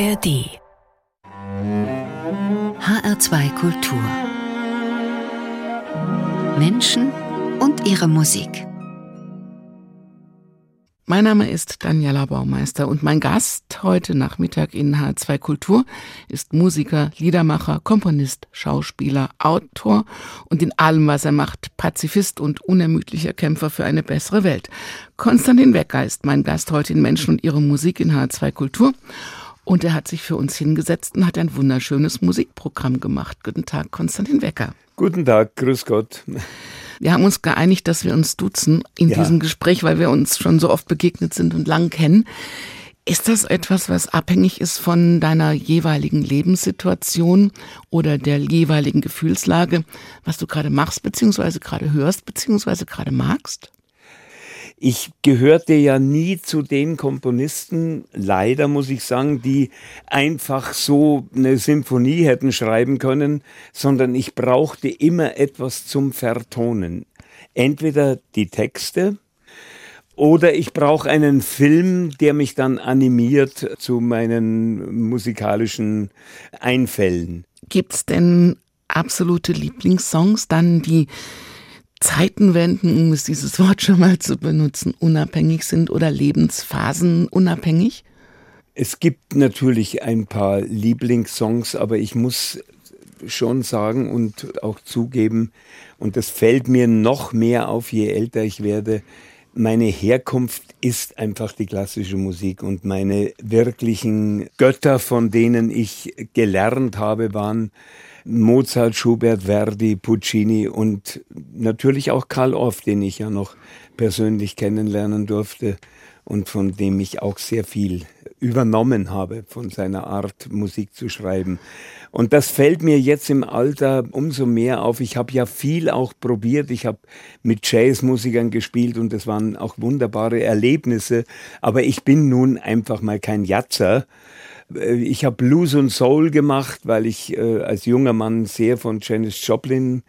ARD HR2 Kultur Menschen und ihre Musik mein Name ist Daniela Baumeister und mein Gast heute Nachmittag in H2 Kultur ist Musiker, Liedermacher, Komponist, Schauspieler, Autor und in allem, was er macht, Pazifist und unermüdlicher Kämpfer für eine bessere Welt. Konstantin Wecker ist mein Gast heute in Menschen und ihre Musik in H2 Kultur. Und er hat sich für uns hingesetzt und hat ein wunderschönes Musikprogramm gemacht. Guten Tag, Konstantin Wecker. Guten Tag, grüß Gott. Wir haben uns geeinigt, dass wir uns duzen in ja. diesem Gespräch, weil wir uns schon so oft begegnet sind und lang kennen. Ist das etwas, was abhängig ist von deiner jeweiligen Lebenssituation oder der jeweiligen Gefühlslage, was du gerade machst, beziehungsweise gerade hörst, beziehungsweise gerade magst? Ich gehörte ja nie zu den Komponisten, leider muss ich sagen, die einfach so eine Symphonie hätten schreiben können, sondern ich brauchte immer etwas zum Vertonen. Entweder die Texte, oder ich brauche einen Film, der mich dann animiert zu meinen musikalischen Einfällen. Gibt's denn absolute Lieblingssongs, dann die Zeitenwenden, um es dieses Wort schon mal zu benutzen, unabhängig sind oder Lebensphasen unabhängig? Es gibt natürlich ein paar Lieblingssongs, aber ich muss schon sagen und auch zugeben, und das fällt mir noch mehr auf, je älter ich werde, meine Herkunft ist einfach die klassische Musik und meine wirklichen Götter, von denen ich gelernt habe, waren Mozart, Schubert, Verdi, Puccini und natürlich auch Karl Orff, den ich ja noch persönlich kennenlernen durfte und von dem ich auch sehr viel übernommen habe, von seiner Art, Musik zu schreiben. Und das fällt mir jetzt im Alter umso mehr auf. Ich habe ja viel auch probiert. Ich habe mit Jazzmusikern gespielt und das waren auch wunderbare Erlebnisse. Aber ich bin nun einfach mal kein Jatzer ich habe Blues und Soul gemacht, weil ich äh, als junger Mann sehr von Janis Joplin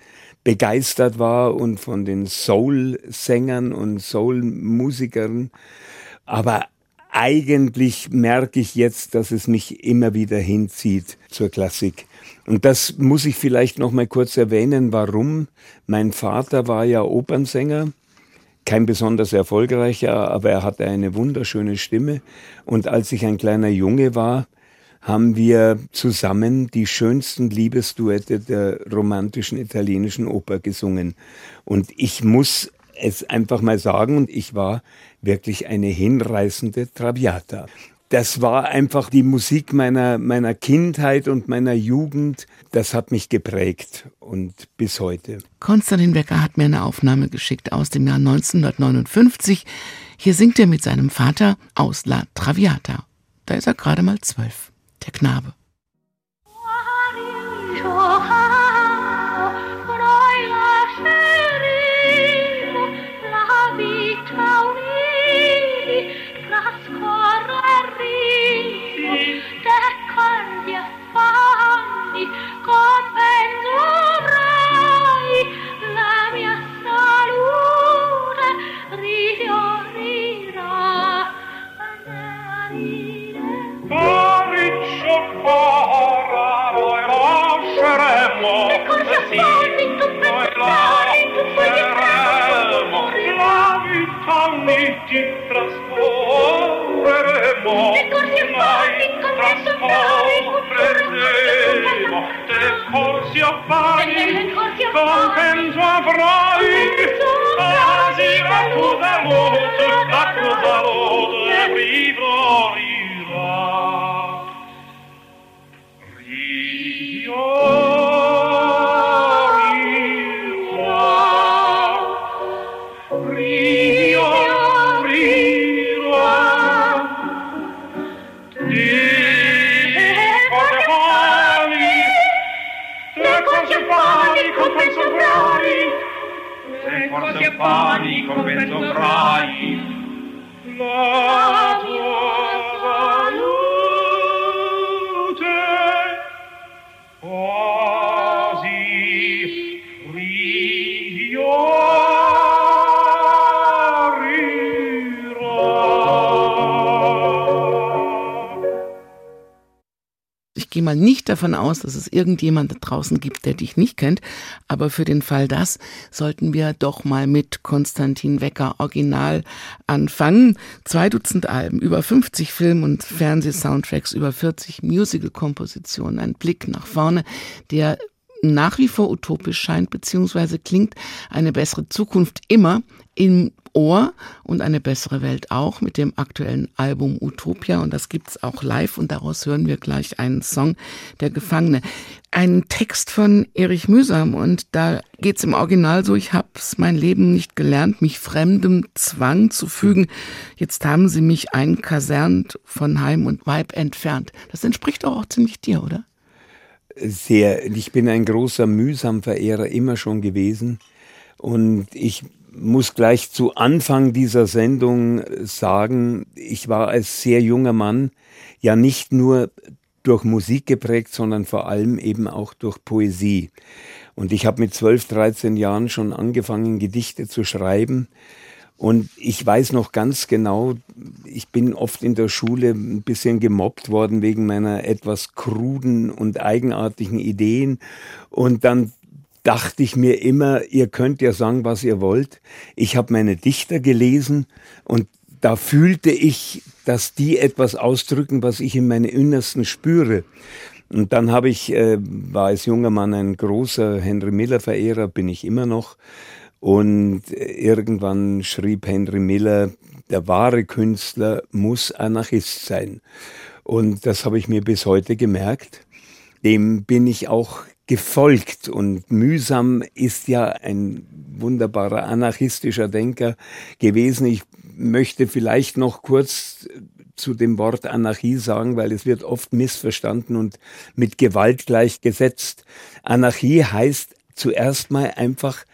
begeistert war und von den Soul-Sängern und Soul-Musikern. Aber eigentlich merke ich jetzt, dass es mich immer wieder hinzieht zur Klassik. Und das muss ich vielleicht noch mal kurz erwähnen, warum. Mein Vater war ja Opernsänger kein besonders erfolgreicher, aber er hatte eine wunderschöne Stimme. Und als ich ein kleiner Junge war, haben wir zusammen die schönsten Liebesduette der romantischen italienischen Oper gesungen. Und ich muss es einfach mal sagen, und ich war wirklich eine hinreißende Traviata das war einfach die Musik meiner, meiner Kindheit und meiner Jugend. Das hat mich geprägt und bis heute. Konstantin Becker hat mir eine Aufnahme geschickt aus dem Jahr 1959. Hier singt er mit seinem Vater aus La Traviata. Da ist er gerade mal zwölf, der Knabe. Mal nicht davon aus, dass es irgendjemand da draußen gibt, der dich nicht kennt, aber für den Fall das sollten wir doch mal mit Konstantin Wecker Original anfangen. Zwei Dutzend Alben, über 50 Film- und Fernsehsoundtracks, über 40 Musical-Kompositionen, ein Blick nach vorne, der nach wie vor utopisch scheint, beziehungsweise klingt eine bessere Zukunft immer im Ohr und eine bessere Welt auch mit dem aktuellen Album Utopia und das gibt's auch live und daraus hören wir gleich einen Song Der Gefangene. Ein Text von Erich Mühsam und da geht's im Original so, ich hab's mein Leben nicht gelernt, mich fremdem Zwang zu fügen. Jetzt haben sie mich einkasernt, von Heim und Weib entfernt. Das entspricht doch auch ziemlich dir, oder? Sehr. Ich bin ein großer Mühsam-Verehrer immer schon gewesen und ich muss gleich zu Anfang dieser Sendung sagen, ich war als sehr junger Mann ja nicht nur durch Musik geprägt, sondern vor allem eben auch durch Poesie. Und ich habe mit 12, 13 Jahren schon angefangen, Gedichte zu schreiben. Und ich weiß noch ganz genau, ich bin oft in der Schule ein bisschen gemobbt worden wegen meiner etwas kruden und eigenartigen Ideen. Und dann dachte ich mir immer, ihr könnt ja sagen, was ihr wollt. Ich habe meine Dichter gelesen und da fühlte ich, dass die etwas ausdrücken, was ich in meinem Innersten spüre. Und dann habe ich, äh, war als junger Mann ein großer Henry Miller Verehrer, bin ich immer noch. Und irgendwann schrieb Henry Miller, der wahre Künstler muss Anarchist sein. Und das habe ich mir bis heute gemerkt. Dem bin ich auch gefolgt und mühsam ist ja ein wunderbarer anarchistischer Denker gewesen. Ich möchte vielleicht noch kurz zu dem Wort Anarchie sagen, weil es wird oft missverstanden und mit Gewalt gleichgesetzt. Anarchie heißt zuerst mal einfach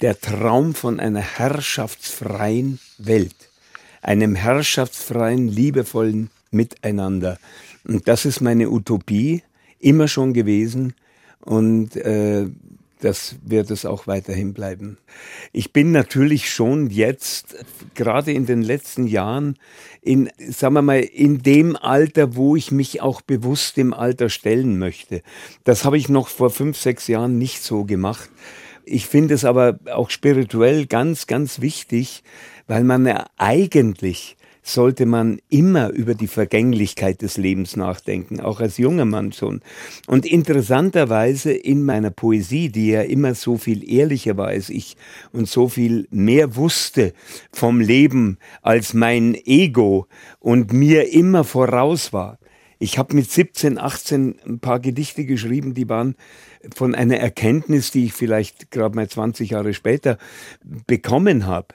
der Traum von einer herrschaftsfreien Welt, einem herrschaftsfreien, liebevollen Miteinander. Und das ist meine Utopie immer schon gewesen und äh, das wird es auch weiterhin bleiben. Ich bin natürlich schon jetzt, gerade in den letzten Jahren, in, sagen wir mal, in dem Alter, wo ich mich auch bewusst dem Alter stellen möchte. Das habe ich noch vor fünf, sechs Jahren nicht so gemacht. Ich finde es aber auch spirituell ganz, ganz wichtig, weil man ja eigentlich sollte man immer über die Vergänglichkeit des Lebens nachdenken, auch als junger Mann schon. Und interessanterweise in meiner Poesie, die ja immer so viel ehrlicher war als ich und so viel mehr wusste vom Leben als mein Ego und mir immer voraus war. Ich habe mit 17, 18 ein paar Gedichte geschrieben, die waren von einer Erkenntnis, die ich vielleicht gerade mal 20 Jahre später bekommen habe.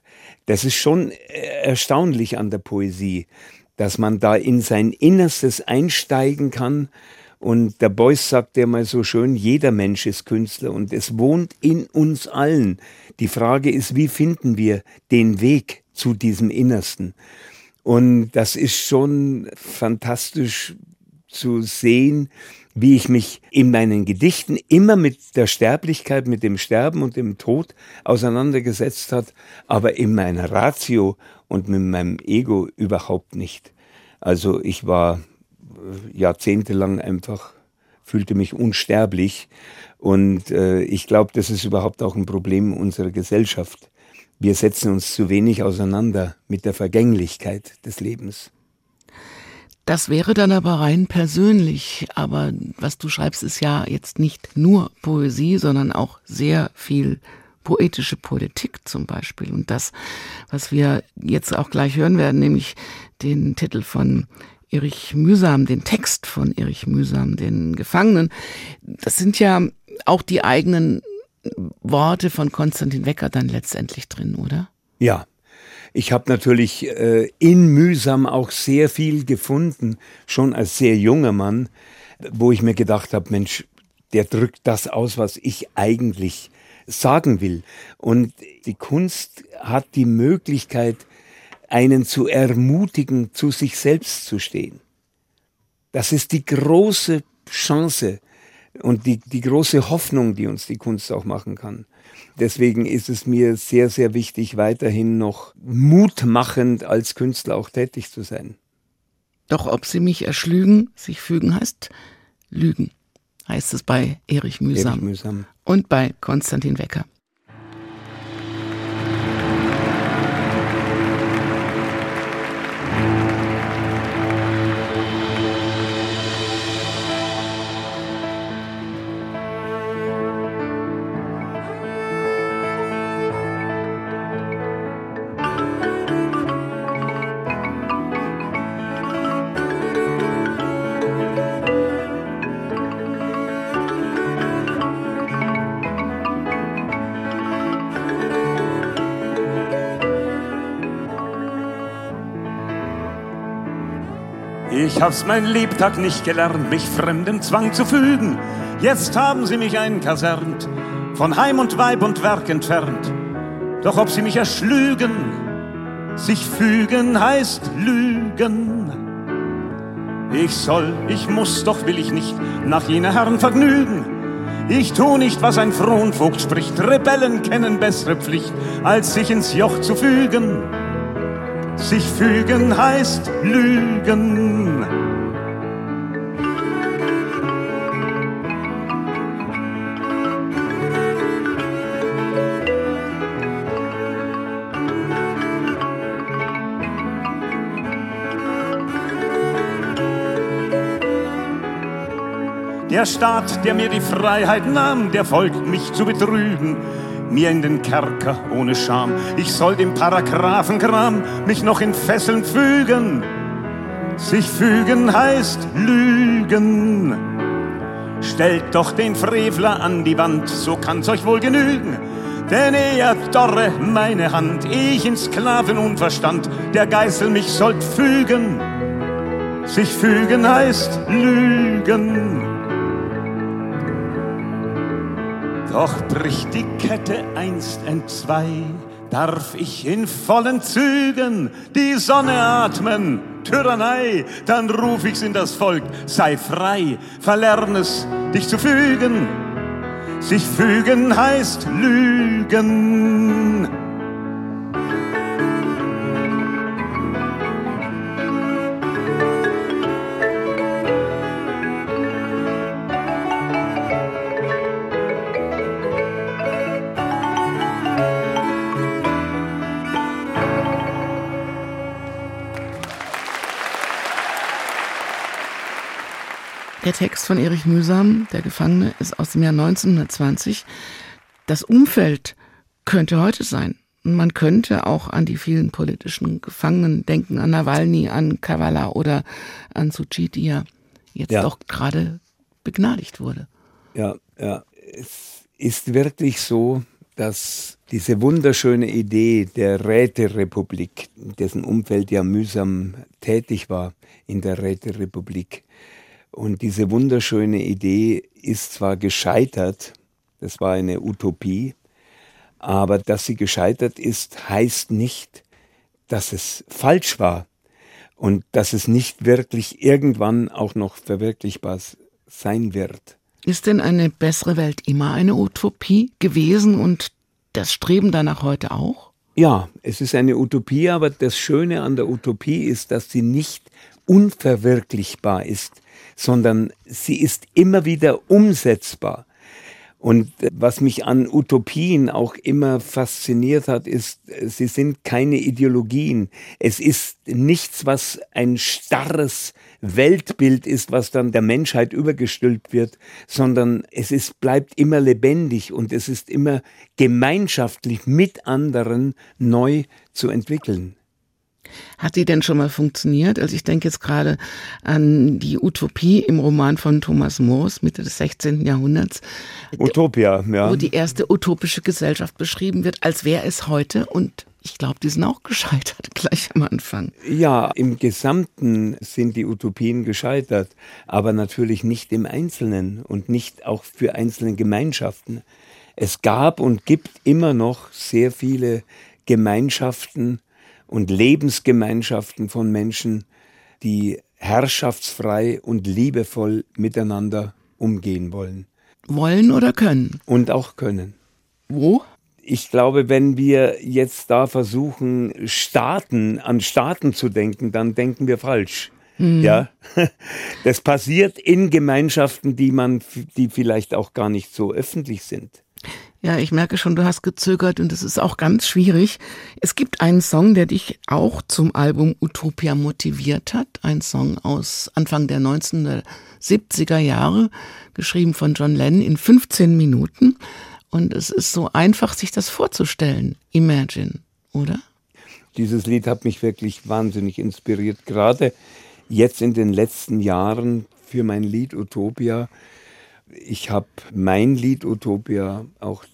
Das ist schon äh, erstaunlich an der Poesie, dass man da in sein Innerstes einsteigen kann. Und der Beuys sagt ja mal so schön, jeder Mensch ist Künstler und es wohnt in uns allen. Die Frage ist, wie finden wir den Weg zu diesem Innersten? Und das ist schon fantastisch zu sehen, wie ich mich in meinen Gedichten immer mit der Sterblichkeit, mit dem Sterben und dem Tod auseinandergesetzt hat, aber in meiner Ratio und mit meinem Ego überhaupt nicht. Also ich war äh, jahrzehntelang einfach, fühlte mich unsterblich und äh, ich glaube, das ist überhaupt auch ein Problem unserer Gesellschaft. Wir setzen uns zu wenig auseinander mit der Vergänglichkeit des Lebens. Das wäre dann aber rein persönlich. Aber was du schreibst, ist ja jetzt nicht nur Poesie, sondern auch sehr viel poetische Politik zum Beispiel. Und das, was wir jetzt auch gleich hören werden, nämlich den Titel von Erich Mühsam, den Text von Erich Mühsam, den Gefangenen, das sind ja auch die eigenen Worte von Konstantin Wecker dann letztendlich drin, oder? Ja, ich habe natürlich äh, in Mühsam auch sehr viel gefunden, schon als sehr junger Mann, wo ich mir gedacht habe, Mensch, der drückt das aus, was ich eigentlich sagen will. Und die Kunst hat die Möglichkeit, einen zu ermutigen, zu sich selbst zu stehen. Das ist die große Chance und die, die große Hoffnung, die uns die Kunst auch machen kann. Deswegen ist es mir sehr, sehr wichtig, weiterhin noch mutmachend als Künstler auch tätig zu sein. Doch ob sie mich erschlügen, sich fügen heißt, Lügen, heißt es bei Erich Mühsam, Erich Mühsam. und bei Konstantin Wecker. Ich hab's mein Lebtag nicht gelernt, mich fremdem Zwang zu fügen. Jetzt haben sie mich einkasernt, von Heim und Weib und Werk entfernt. Doch ob sie mich erschlügen, sich fügen heißt lügen. Ich soll, ich muss, doch will ich nicht nach jener Herren vergnügen. Ich tu nicht, was ein Fronvogt spricht. Rebellen kennen bessere Pflicht, als sich ins Joch zu fügen. Sich fügen heißt lügen. Der Staat, der mir die Freiheit nahm, der folgt mich zu betrügen, mir in den Kerker ohne Scham. Ich soll dem Paragraphenkram mich noch in Fesseln fügen. Sich fügen heißt lügen. Stellt doch den Frevler an die Wand, so kann's euch wohl genügen. Denn er dorre meine Hand, ich in Sklavenunverstand der Geißel mich sollt fügen. Sich fügen heißt lügen. Doch bricht die Kette einst entzwei, darf ich in vollen Zügen die Sonne atmen, Tyrannei, dann ruf ich's in das Volk, sei frei, verlern es, dich zu fügen. Sich fügen heißt lügen. Der Text von Erich Mühsam, Der Gefangene, ist aus dem Jahr 1920. Das Umfeld könnte heute sein. Und man könnte auch an die vielen politischen Gefangenen denken, an Nawalny, an Kavala oder an Suu Kyi, die ja jetzt Ja. doch gerade begnadigt wurde. Ja, ja. Es ist wirklich so, dass diese wunderschöne Idee der Räterepublik, dessen Umfeld ja mühsam tätig war in der Räterepublik, und diese wunderschöne Idee ist zwar gescheitert, das war eine Utopie, aber dass sie gescheitert ist, heißt nicht, dass es falsch war und dass es nicht wirklich irgendwann auch noch verwirklichbar sein wird. Ist denn eine bessere Welt immer eine Utopie gewesen und das Streben danach heute auch? Ja, es ist eine Utopie, aber das Schöne an der Utopie ist, dass sie nicht unverwirklichbar ist, sondern sie ist immer wieder umsetzbar. Und was mich an Utopien auch immer fasziniert hat, ist, sie sind keine Ideologien. Es ist nichts, was ein starres Weltbild ist, was dann der Menschheit übergestülpt wird, sondern es ist, bleibt immer lebendig und es ist immer gemeinschaftlich mit anderen neu zu entwickeln. Hat die denn schon mal funktioniert? Also ich denke jetzt gerade an die Utopie im Roman von Thomas Moores Mitte des 16. Jahrhunderts, Utopia, ja. wo die erste utopische Gesellschaft beschrieben wird, als wäre es heute. Und ich glaube, die sind auch gescheitert gleich am Anfang. Ja, im Gesamten sind die Utopien gescheitert, aber natürlich nicht im Einzelnen und nicht auch für einzelne Gemeinschaften. Es gab und gibt immer noch sehr viele Gemeinschaften und Lebensgemeinschaften von Menschen, die herrschaftsfrei und liebevoll miteinander umgehen wollen Wollen oder können? und auch können. Wo? Ich glaube, wenn wir jetzt da versuchen, Staaten, an Staaten zu denken, dann denken wir falsch. Mhm. Ja, das passiert in Gemeinschaften, die man, die vielleicht auch gar nicht so öffentlich sind. Ja, ich merke schon, du hast gezögert und es ist auch ganz schwierig. Es gibt einen Song, der dich auch zum Album Utopia motiviert hat. Ein Song aus Anfang der 1970er Jahre, geschrieben von John Lennon in 15 Minuten. Und es ist so einfach, sich das vorzustellen. Imagine, oder? Dieses Lied hat mich wirklich wahnsinnig inspiriert. Gerade jetzt in den letzten Jahren für mein Lied Utopia ich habe mein Lied Utopia auch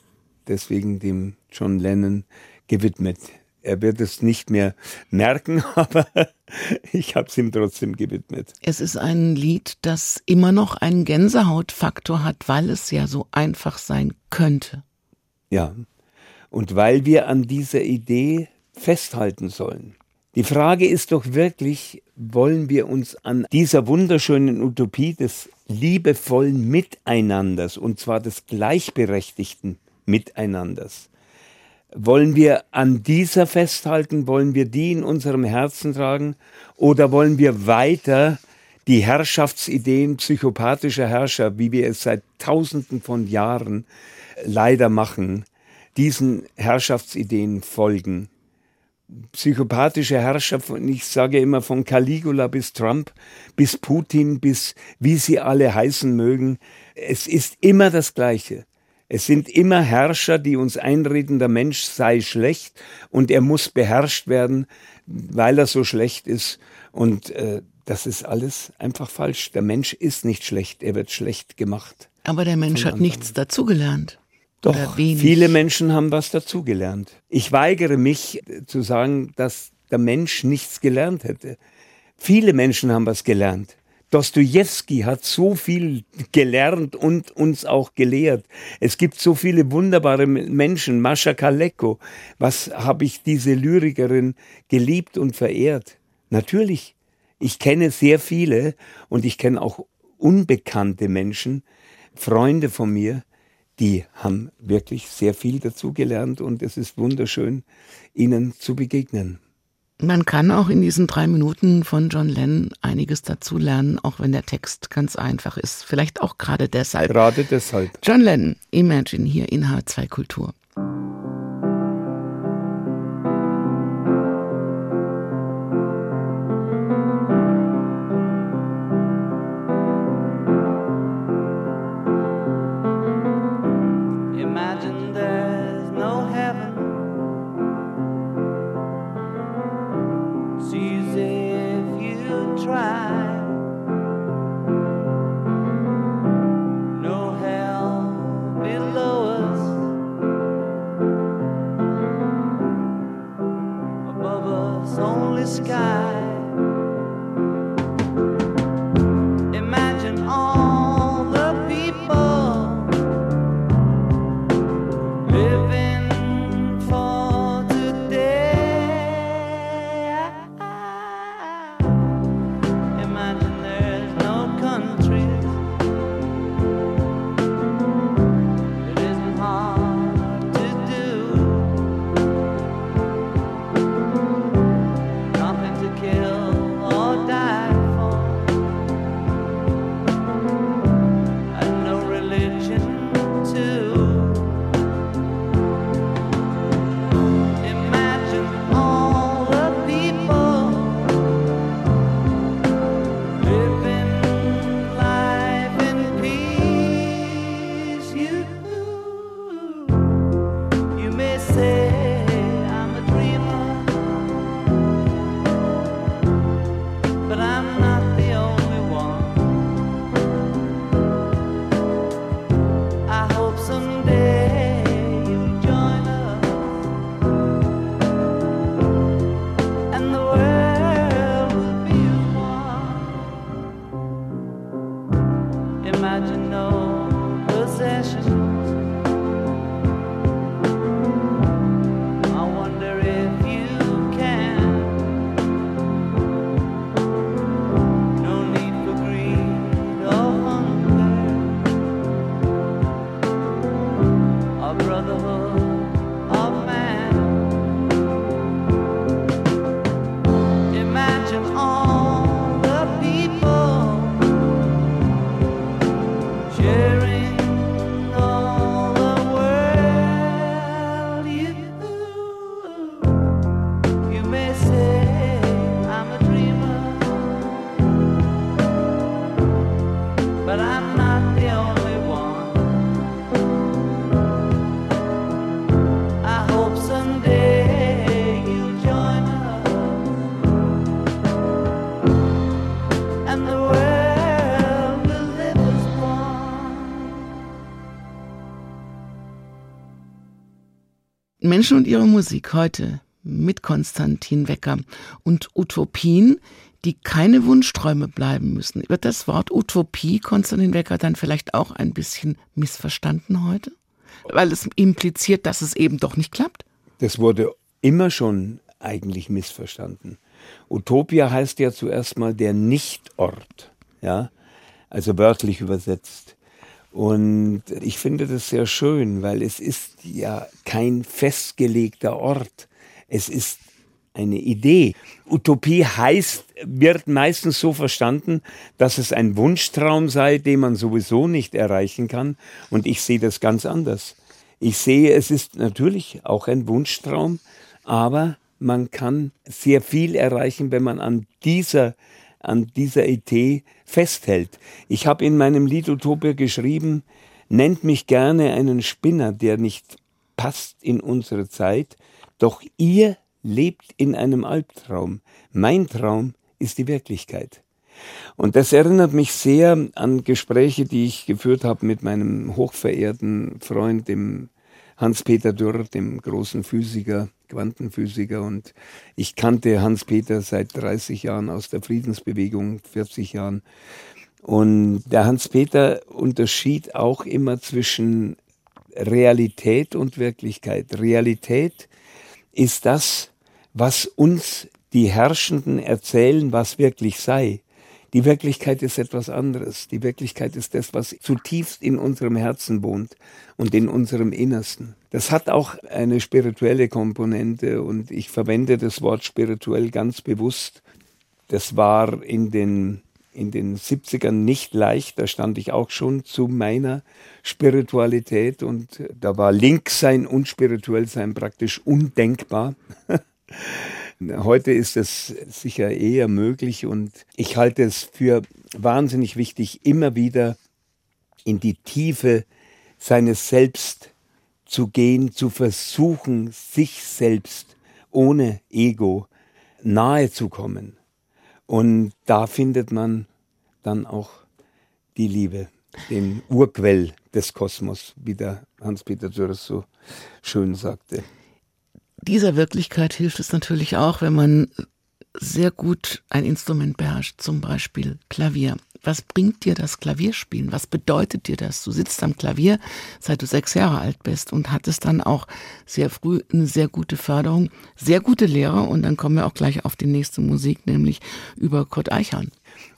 deswegen dem John Lennon gewidmet. Er wird es nicht mehr merken, aber ich habe es ihm trotzdem gewidmet. Es ist ein Lied, das immer noch einen Gänsehautfaktor hat, weil es ja so einfach sein könnte. Ja, und weil wir an dieser Idee festhalten sollen. Die Frage ist doch wirklich, wollen wir uns an dieser wunderschönen Utopie des liebevollen Miteinanders, und zwar des gleichberechtigten Miteinanders, wollen wir an dieser festhalten? Wollen wir die in unserem Herzen tragen? Oder wollen wir weiter die Herrschaftsideen psychopathischer Herrscher, wie wir es seit Tausenden von Jahren leider machen, diesen Herrschaftsideen folgen? Psychopathische Herrscher, ich sage immer von Caligula bis Trump, bis Putin, bis wie sie alle heißen mögen, es ist immer das Gleiche. Es sind immer Herrscher, die uns einreden, der Mensch sei schlecht und er muss beherrscht werden, weil er so schlecht ist. Und äh, das ist alles einfach falsch. Der Mensch ist nicht schlecht, er wird schlecht gemacht. Aber der Mensch hat nichts dazugelernt. Doch, viele Menschen haben was dazugelernt. Ich weigere mich zu sagen, dass der Mensch nichts gelernt hätte. Viele Menschen haben was gelernt. Dostoevsky hat so viel gelernt und uns auch gelehrt. Es gibt so viele wunderbare Menschen. Mascha Kaleko. Was habe ich diese Lyrikerin geliebt und verehrt? Natürlich. Ich kenne sehr viele und ich kenne auch unbekannte Menschen, Freunde von mir, die haben wirklich sehr viel dazugelernt und es ist wunderschön, ihnen zu begegnen. Man kann auch in diesen drei Minuten von John Lennon einiges dazulernen, auch wenn der Text ganz einfach ist. Vielleicht auch gerade deshalb. Gerade deshalb. John Lennon, Imagine hier in H2 Kultur. Menschen und ihre Musik heute mit Konstantin Wecker und Utopien, die keine Wunschträume bleiben müssen. Wird das Wort Utopie Konstantin Wecker dann vielleicht auch ein bisschen missverstanden heute? Weil es impliziert, dass es eben doch nicht klappt? Das wurde immer schon eigentlich missverstanden. Utopia heißt ja zuerst mal der Nichtort, ja, also wörtlich übersetzt. Und ich finde das sehr schön, weil es ist ja kein festgelegter Ort. Es ist eine Idee. Utopie heißt, wird meistens so verstanden, dass es ein Wunschtraum sei, den man sowieso nicht erreichen kann. Und ich sehe das ganz anders. Ich sehe, es ist natürlich auch ein Wunschtraum, aber man kann sehr viel erreichen, wenn man an dieser, an dieser Idee festhält. Ich habe in meinem Lied Utopia geschrieben, nennt mich gerne einen Spinner, der nicht passt in unsere Zeit, doch ihr lebt in einem Albtraum. Mein Traum ist die Wirklichkeit. Und das erinnert mich sehr an Gespräche, die ich geführt habe mit meinem hochverehrten Freund, dem Hans-Peter Dürr, dem großen Physiker, Quantenphysiker. Und ich kannte Hans-Peter seit 30 Jahren aus der Friedensbewegung, 40 Jahren. Und der Hans-Peter unterschied auch immer zwischen Realität und Wirklichkeit. Realität ist das, was uns die Herrschenden erzählen, was wirklich sei. Die Wirklichkeit ist etwas anderes. Die Wirklichkeit ist das, was zutiefst in unserem Herzen wohnt und in unserem Innersten. Das hat auch eine spirituelle Komponente und ich verwende das Wort spirituell ganz bewusst. Das war in den, in den 70ern nicht leicht. Da stand ich auch schon zu meiner Spiritualität und da war Linksein und Spirituellsein praktisch undenkbar. Heute ist es sicher eher möglich und ich halte es für wahnsinnig wichtig, immer wieder in die Tiefe seines Selbst zu gehen, zu versuchen, sich selbst ohne Ego nahe zu kommen. Und da findet man dann auch die Liebe, den Urquell des Kosmos, wie der Hans-Peter Dürres so schön sagte dieser Wirklichkeit hilft es natürlich auch, wenn man sehr gut ein Instrument beherrscht, zum Beispiel Klavier. Was bringt dir das Klavierspielen? Was bedeutet dir das? Du sitzt am Klavier, seit du sechs Jahre alt bist und hattest dann auch sehr früh eine sehr gute Förderung, sehr gute Lehrer und dann kommen wir auch gleich auf die nächste Musik, nämlich über Kurt Eichhorn.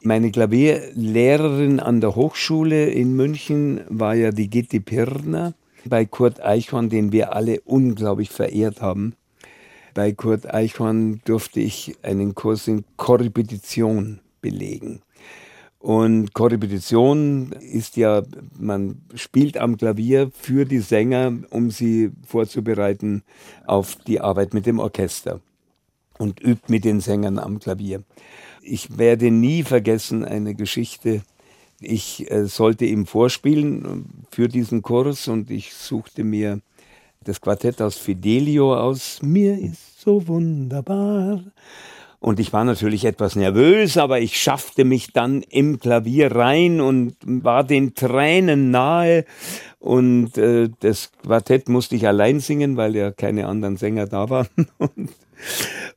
Meine Klavierlehrerin an der Hochschule in München war ja die Gitti Pirner bei Kurt Eichhorn, den wir alle unglaublich verehrt haben. Bei Kurt Eichhorn durfte ich einen Kurs in Korrepetition belegen. Und Korrepetition ist ja, man spielt am Klavier für die Sänger, um sie vorzubereiten auf die Arbeit mit dem Orchester und übt mit den Sängern am Klavier. Ich werde nie vergessen eine Geschichte, ich äh, sollte ihm vorspielen äh, für diesen Kurs und ich suchte mir das Quartett aus Fidelio aus. Mir ist so wunderbar. Und ich war natürlich etwas nervös, aber ich schaffte mich dann im Klavier rein und war den Tränen nahe. Und äh, das Quartett musste ich allein singen, weil ja keine anderen Sänger da waren. und,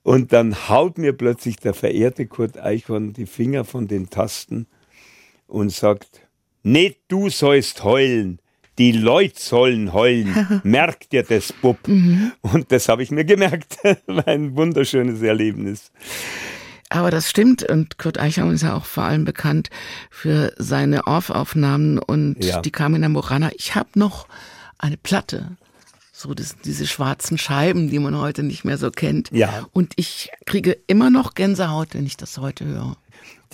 und dann haut mir plötzlich der verehrte Kurt Eichhorn die Finger von den Tasten und sagt, nicht du sollst heulen, die Leute sollen heulen. Merkt dir das, Bub. Mhm. Und das habe ich mir gemerkt. War ein wunderschönes Erlebnis. Aber das stimmt und Kurt Eichhorn ist ja auch vor allem bekannt für seine Orff-Aufnahmen und ja. die Carmina Morana. Ich habe noch eine Platte, so das, diese schwarzen Scheiben, die man heute nicht mehr so kennt. Ja. Und ich kriege immer noch Gänsehaut, wenn ich das heute höre.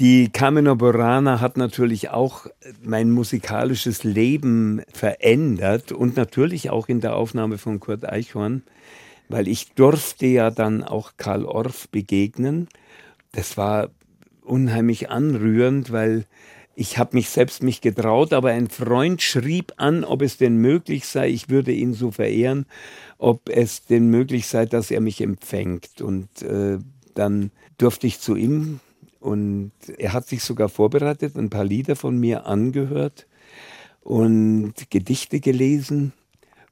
Die Carmina Burana hat natürlich auch mein musikalisches Leben verändert und natürlich auch in der Aufnahme von Kurt Eichhorn, weil ich durfte ja dann auch Karl Orff begegnen. Das war unheimlich anrührend, weil ich habe mich selbst mich getraut, aber ein Freund schrieb an, ob es denn möglich sei, ich würde ihn so verehren, ob es denn möglich sei, dass er mich empfängt. Und äh, dann durfte ich zu ihm und er hat sich sogar vorbereitet, ein paar Lieder von mir angehört und Gedichte gelesen.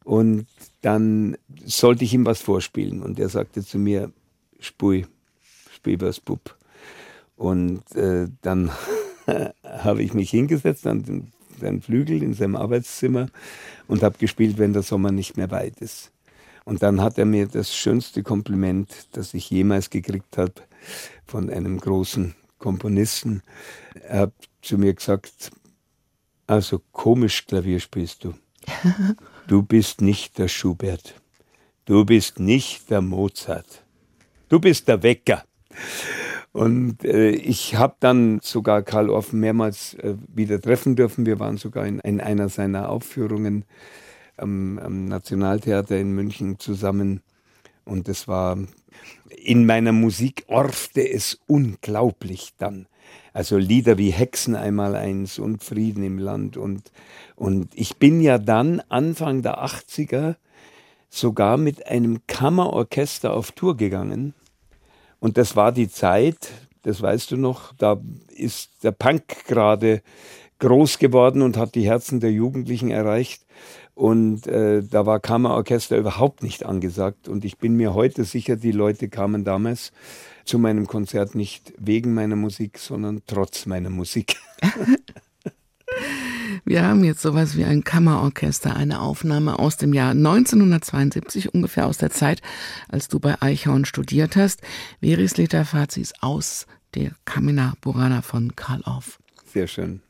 Und dann sollte ich ihm was vorspielen. Und er sagte zu mir, Spui, Spui was Bub. Und äh, dann habe ich mich hingesetzt an den Flügel in seinem Arbeitszimmer und habe gespielt, wenn der Sommer nicht mehr weit ist. Und dann hat er mir das schönste Kompliment, das ich jemals gekriegt habe, von einem großen Komponisten. Er hat zu mir gesagt, also komisch Klavier spielst du. Du bist nicht der Schubert. Du bist nicht der Mozart. Du bist der Wecker. Und äh, ich habe dann sogar Karl Orff mehrmals äh, wieder treffen dürfen. Wir waren sogar in, in einer seiner Aufführungen am, am Nationaltheater in München zusammen. Und es war in meiner Musik orfte es unglaublich dann. Also Lieder wie Hexen einmal eins und Frieden im Land. Und, und ich bin ja dann Anfang der 80er sogar mit einem Kammerorchester auf Tour gegangen. Und das war die Zeit, das weißt du noch, da ist der Punk gerade groß geworden und hat die Herzen der Jugendlichen erreicht. Und äh, da war Kammerorchester überhaupt nicht angesagt. Und ich bin mir heute sicher, die Leute kamen damals zu meinem Konzert nicht wegen meiner Musik, sondern trotz meiner Musik. Wir haben jetzt sowas wie ein Kammerorchester, eine Aufnahme aus dem Jahr 1972, ungefähr aus der Zeit, als du bei Eichhorn studiert hast. Veris Leta Fazis aus der Kamina Burana von Karl Orff. Sehr schön.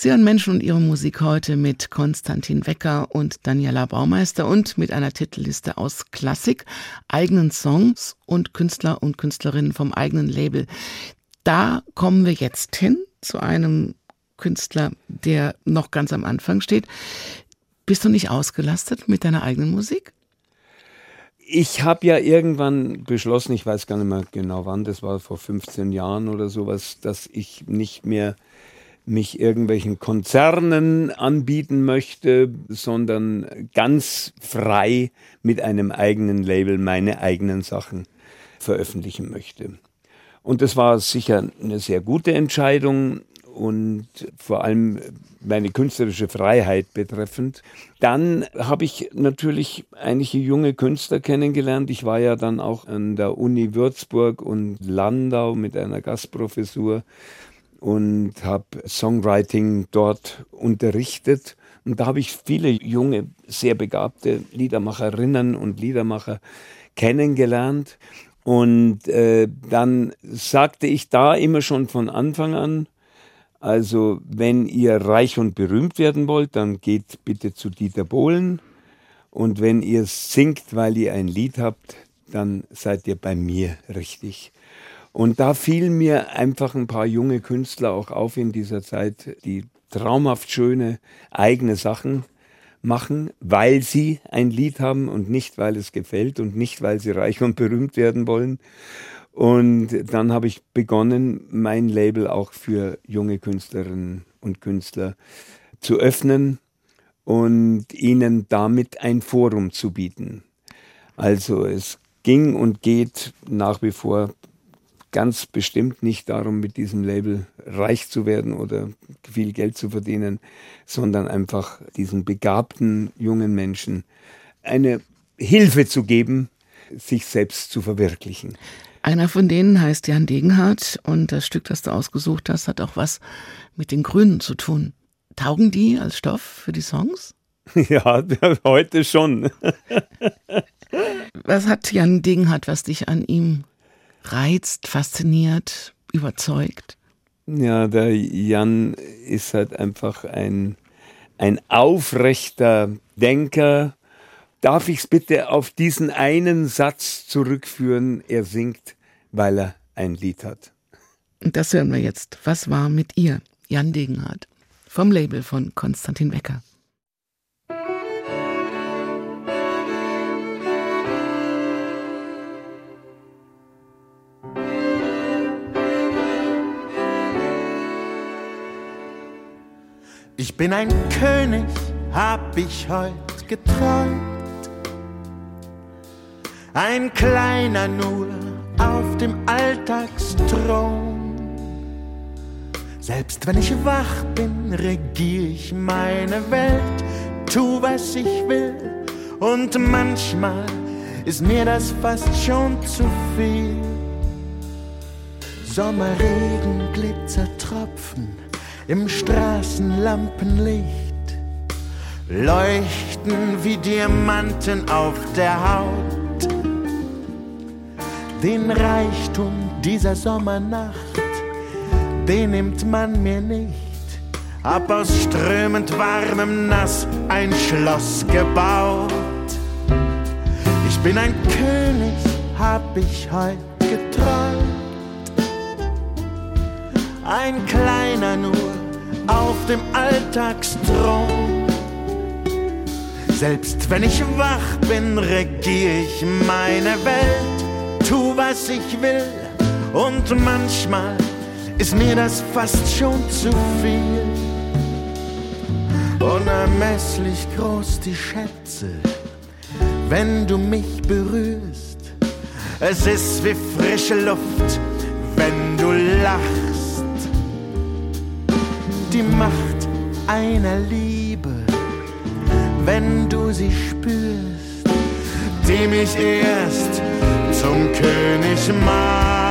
Sie hören Menschen und ihre Musik heute mit Konstantin Wecker und Daniela Baumeister und mit einer Titelliste aus Klassik, eigenen Songs und Künstler und Künstlerinnen vom eigenen Label. Da kommen wir jetzt hin zu einem Künstler, der noch ganz am Anfang steht. Bist du nicht ausgelastet mit deiner eigenen Musik? Ich habe ja irgendwann beschlossen, ich weiß gar nicht mehr genau wann, das war vor 15 Jahren oder sowas, dass ich nicht mehr mich irgendwelchen Konzernen anbieten möchte, sondern ganz frei mit einem eigenen Label meine eigenen Sachen veröffentlichen möchte. Und das war sicher eine sehr gute Entscheidung und vor allem meine künstlerische Freiheit betreffend. Dann habe ich natürlich einige junge Künstler kennengelernt. Ich war ja dann auch an der Uni Würzburg und Landau mit einer Gastprofessur und habe Songwriting dort unterrichtet. Und da habe ich viele junge, sehr begabte Liedermacherinnen und Liedermacher kennengelernt. Und äh, dann sagte ich da immer schon von Anfang an, also wenn ihr reich und berühmt werden wollt, dann geht bitte zu Dieter Bohlen. Und wenn ihr singt, weil ihr ein Lied habt, dann seid ihr bei mir richtig. Und da fielen mir einfach ein paar junge Künstler auch auf in dieser Zeit, die traumhaft schöne eigene Sachen machen, weil sie ein Lied haben und nicht, weil es gefällt und nicht, weil sie reich und berühmt werden wollen. Und dann habe ich begonnen, mein Label auch für junge Künstlerinnen und Künstler zu öffnen und ihnen damit ein Forum zu bieten. Also es ging und geht nach wie vor ganz bestimmt nicht darum, mit diesem Label reich zu werden oder viel Geld zu verdienen, sondern einfach diesen begabten jungen Menschen eine Hilfe zu geben, sich selbst zu verwirklichen. Einer von denen heißt Jan Degenhardt und das Stück, das du ausgesucht hast, hat auch was mit den Grünen zu tun. Taugen die als Stoff für die Songs? Ja, heute schon. was hat Jan Degenhardt, was dich an ihm reizt, fasziniert, überzeugt? Ja, der Jan ist halt einfach ein, ein aufrechter Denker. Darf ich es bitte auf diesen einen Satz zurückführen? Er singt, weil er ein Lied hat. Und das hören wir jetzt. Was war mit ihr? Jan Degenhardt. Vom Label von Konstantin Wecker. Ich bin ein König, hab ich heut geträumt. Ein kleiner nur auf dem Alltagsthron. Selbst wenn ich wach bin, regier ich meine Welt, tu was ich will. Und manchmal ist mir das fast schon zu viel. Sommerregen, Glitzertropfen im Straßenlampenlicht leuchten wie Diamanten auf der Haut. Den Reichtum dieser Sommernacht, den nimmt man mir nicht. Hab aus strömend warmem Nass ein Schloss gebaut. Ich bin ein König, hab ich heut geträumt. Ein kleiner nur auf dem Alltagsthron. Selbst wenn ich wach bin, regier ich meine Welt, tu was ich will und manchmal ist mir das fast schon zu viel. Unermesslich groß die Schätze, wenn du mich berührst. Es ist wie frische Luft, wenn du lachst die Macht einer Liebe, wenn du sie spürst, die mich erst zum König macht.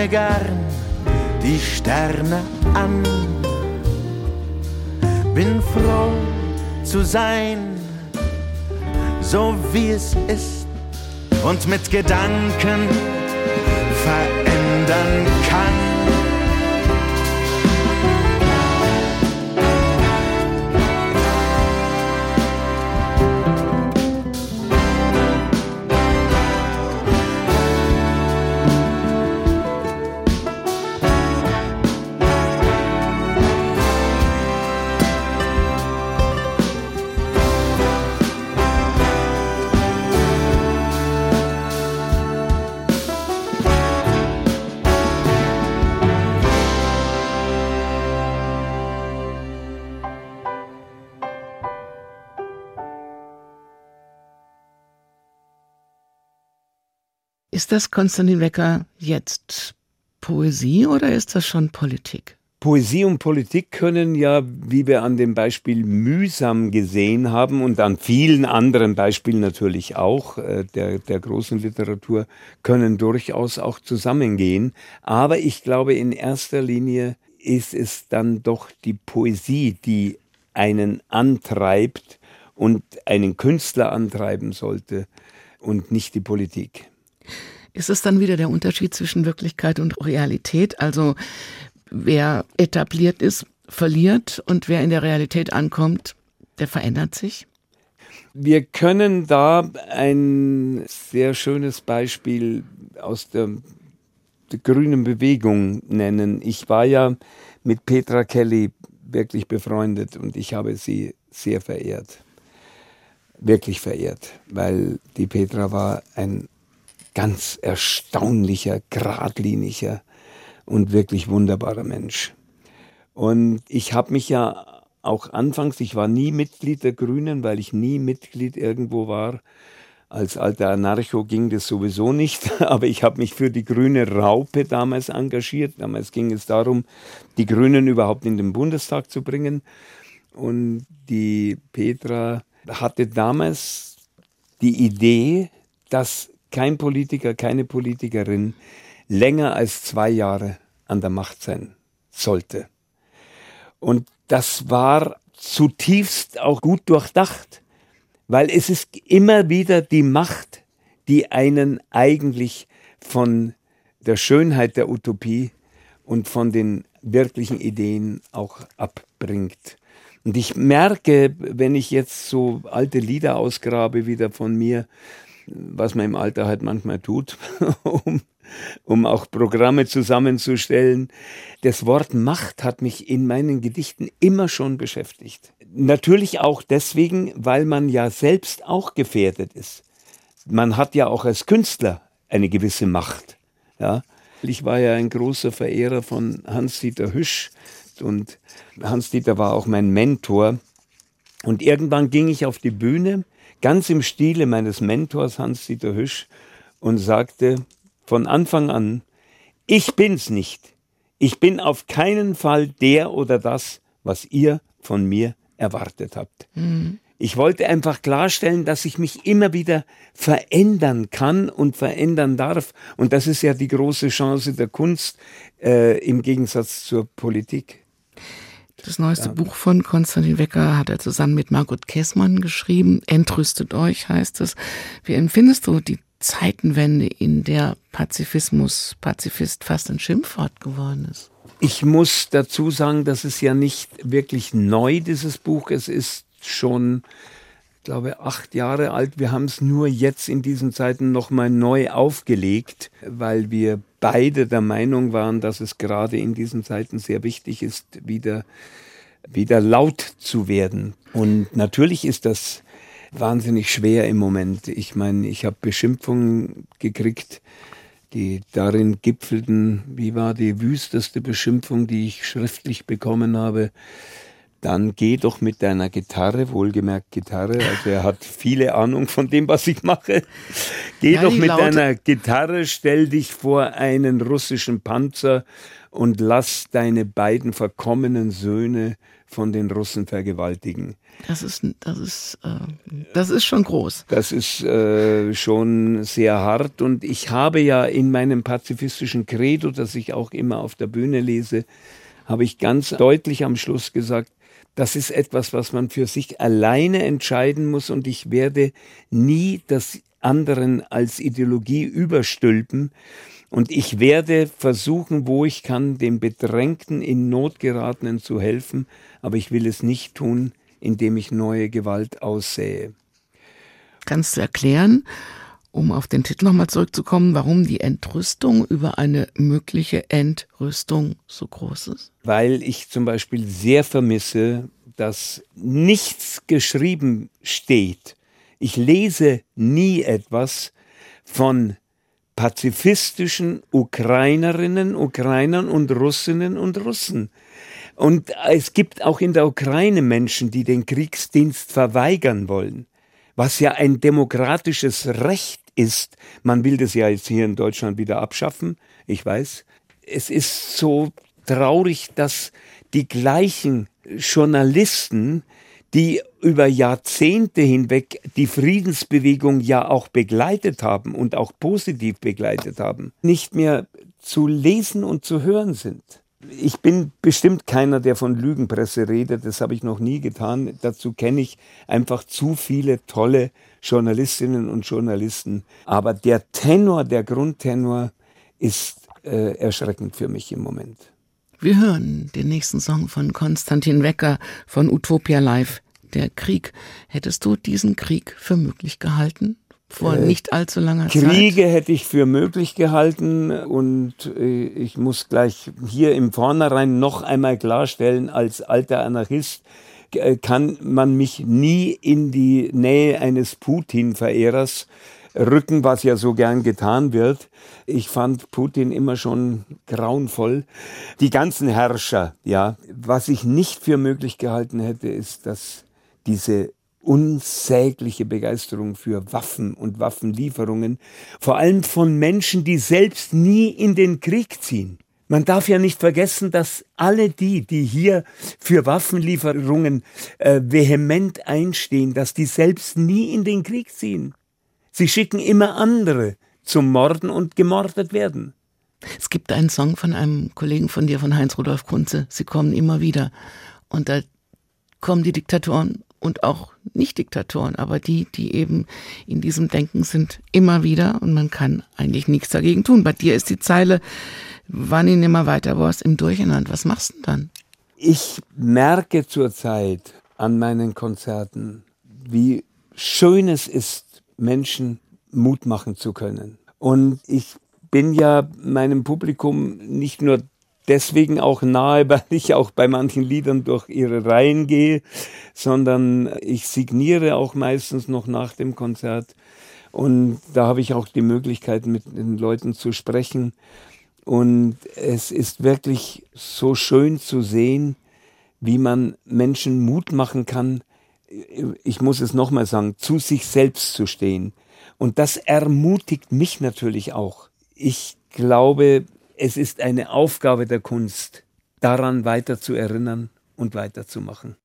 Mir gern die Sterne an. Bin froh zu sein, so wie es ist und mit Gedanken verändern kann. Ist das Konstantin Wecker jetzt Poesie oder ist das schon Politik? Poesie und Politik können ja, wie wir an dem Beispiel mühsam gesehen haben und an vielen anderen Beispielen natürlich auch äh, der, der großen Literatur, können durchaus auch zusammengehen. Aber ich glaube, in erster Linie ist es dann doch die Poesie, die einen antreibt und einen Künstler antreiben sollte und nicht die Politik. Ist es dann wieder der Unterschied zwischen Wirklichkeit und Realität? Also wer etabliert ist, verliert und wer in der Realität ankommt, der verändert sich? Wir können da ein sehr schönes Beispiel aus der, der grünen Bewegung nennen. Ich war ja mit Petra Kelly wirklich befreundet und ich habe sie sehr verehrt. Wirklich verehrt, weil die Petra war ein ganz erstaunlicher, geradliniger und wirklich wunderbarer Mensch. Und ich habe mich ja auch anfangs, ich war nie Mitglied der Grünen, weil ich nie Mitglied irgendwo war. Als alter Anarcho ging das sowieso nicht, aber ich habe mich für die grüne Raupe damals engagiert. Damals ging es darum, die Grünen überhaupt in den Bundestag zu bringen. Und die Petra hatte damals die Idee, dass kein Politiker, keine Politikerin länger als zwei Jahre an der Macht sein sollte. Und das war zutiefst auch gut durchdacht, weil es ist immer wieder die Macht, die einen eigentlich von der Schönheit der Utopie und von den wirklichen Ideen auch abbringt. Und ich merke, wenn ich jetzt so alte Lieder ausgrabe wieder von mir, was man im Alter halt manchmal tut, um, um auch Programme zusammenzustellen. Das Wort Macht hat mich in meinen Gedichten immer schon beschäftigt. Natürlich auch deswegen, weil man ja selbst auch gefährdet ist. Man hat ja auch als Künstler eine gewisse Macht. Ja? Ich war ja ein großer Verehrer von Hans-Dieter Hüsch und Hans-Dieter war auch mein Mentor. Und irgendwann ging ich auf die Bühne ganz im Stile meines Mentors Hans-Dieter Hüsch und sagte von Anfang an, ich bin's nicht. Ich bin auf keinen Fall der oder das, was ihr von mir erwartet habt. Mhm. Ich wollte einfach klarstellen, dass ich mich immer wieder verändern kann und verändern darf. Und das ist ja die große Chance der Kunst äh, im Gegensatz zur Politik. Das neueste ja. Buch von Konstantin Wecker hat er zusammen mit Margot Kessmann geschrieben. Entrüstet euch heißt es. Wie empfindest du die Zeitenwende, in der Pazifismus, Pazifist fast ein Schimpfwort geworden ist? Ich muss dazu sagen, das ist ja nicht wirklich neu, dieses Buch. Es ist schon glaube, acht Jahre alt. Wir haben es nur jetzt in diesen Zeiten nochmal neu aufgelegt, weil wir beide der Meinung waren, dass es gerade in diesen Zeiten sehr wichtig ist, wieder, wieder laut zu werden. Und natürlich ist das wahnsinnig schwer im Moment. Ich meine, ich habe Beschimpfungen gekriegt, die darin gipfelten, wie war die wüsteste Beschimpfung, die ich schriftlich bekommen habe dann geh doch mit deiner Gitarre, wohlgemerkt Gitarre, also er hat viele Ahnung von dem, was ich mache. Geh ja, doch mit Laute. deiner Gitarre, stell dich vor einen russischen Panzer und lass deine beiden verkommenen Söhne von den Russen vergewaltigen. Das ist, das ist, äh, das ist schon groß. Das ist äh, schon sehr hart und ich habe ja in meinem pazifistischen Credo, das ich auch immer auf der Bühne lese, habe ich ganz deutlich am Schluss gesagt, das ist etwas, was man für sich alleine entscheiden muss und ich werde nie das anderen als Ideologie überstülpen. Und ich werde versuchen, wo ich kann, dem Bedrängten in Not geratenen zu helfen, aber ich will es nicht tun, indem ich neue Gewalt aussähe. Kannst du erklären, um auf den Titel nochmal zurückzukommen, warum die Entrüstung über eine mögliche Entrüstung so groß ist? Weil ich zum Beispiel sehr vermisse, dass nichts geschrieben steht. Ich lese nie etwas von pazifistischen Ukrainerinnen, Ukrainern und Russinnen und Russen. Und es gibt auch in der Ukraine Menschen, die den Kriegsdienst verweigern wollen was ja ein demokratisches Recht ist. Man will das ja jetzt hier in Deutschland wieder abschaffen, ich weiß. Es ist so traurig, dass die gleichen Journalisten, die über Jahrzehnte hinweg die Friedensbewegung ja auch begleitet haben und auch positiv begleitet haben, nicht mehr zu lesen und zu hören sind. Ich bin bestimmt keiner, der von Lügenpresse redet, das habe ich noch nie getan. Dazu kenne ich einfach zu viele tolle Journalistinnen und Journalisten. Aber der Tenor, der Grundtenor ist äh, erschreckend für mich im Moment. Wir hören den nächsten Song von Konstantin Wecker von Utopia Live, der Krieg. Hättest du diesen Krieg für möglich gehalten? vor äh, nicht allzu langer Kriege Zeit. Kriege hätte ich für möglich gehalten und äh, ich muss gleich hier im Vornherein noch einmal klarstellen, als alter Anarchist kann man mich nie in die Nähe eines Putin-Verehrers rücken, was ja so gern getan wird. Ich fand Putin immer schon grauenvoll. Die ganzen Herrscher, ja. Was ich nicht für möglich gehalten hätte, ist, dass diese unsägliche Begeisterung für Waffen und Waffenlieferungen, vor allem von Menschen, die selbst nie in den Krieg ziehen. Man darf ja nicht vergessen, dass alle die, die hier für Waffenlieferungen äh, vehement einstehen, dass die selbst nie in den Krieg ziehen. Sie schicken immer andere zum Morden und gemordet werden. Es gibt einen Song von einem Kollegen von dir, von Heinz Rudolf Kunze, Sie kommen immer wieder. Und da kommen die Diktatoren und auch Nicht-Diktatoren, aber die, die eben in diesem Denken sind, immer wieder und man kann eigentlich nichts dagegen tun. Bei dir ist die Zeile, wann ihn immer weiter warst, im Durcheinander. Was machst du dann? Ich merke zurzeit an meinen Konzerten, wie schön es ist, Menschen Mut machen zu können. Und ich bin ja meinem Publikum nicht nur deswegen auch nahe, weil ich auch bei manchen Liedern durch ihre Reihen gehe, sondern ich signiere auch meistens noch nach dem Konzert. Und da habe ich auch die Möglichkeit, mit den Leuten zu sprechen. Und es ist wirklich so schön zu sehen, wie man Menschen Mut machen kann, ich muss es nochmal sagen, zu sich selbst zu stehen. Und das ermutigt mich natürlich auch. Ich glaube, es ist eine Aufgabe der Kunst, daran weiter zu erinnern und weiterzumachen.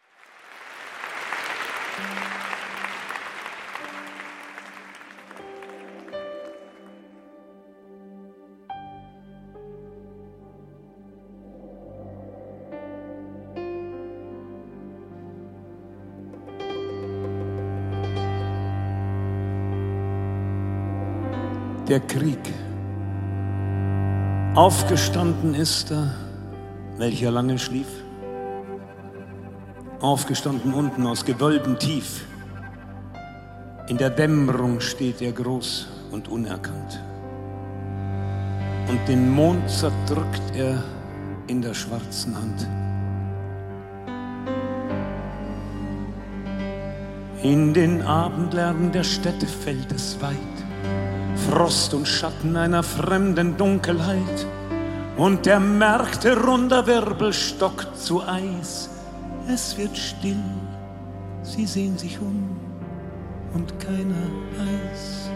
Der Krieg Aufgestanden ist er, welcher lange schlief. Aufgestanden unten aus Gewölben tief. In der Dämmerung steht er groß und unerkannt. Und den Mond zerdrückt er in der schwarzen Hand. In den Abendlärm der Städte fällt es weit, Frost und Schatten einer fremden Dunkelheit, und der Märkte runder Wirbel stockt zu Eis. Es wird still, sie sehen sich um, und keiner weiß.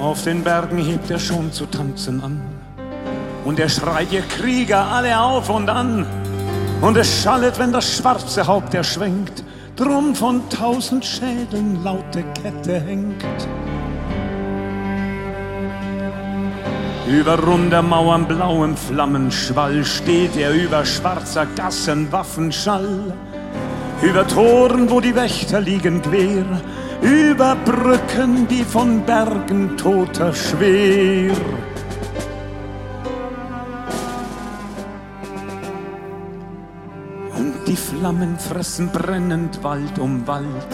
Auf den Bergen hebt er schon zu tanzen an, und er schreit ihr Krieger alle auf und an. Und es schallet, wenn das schwarze Haupt erschwenkt, drum von tausend Schädeln laute Kette hängt. Über runder Mauern blauem Flammenschwall steht er über schwarzer Gassen Waffenschall. Über Toren, wo die Wächter liegen quer, über Brücken, die von Bergen toter schwer. Flammen fressen brennend Wald um Wald.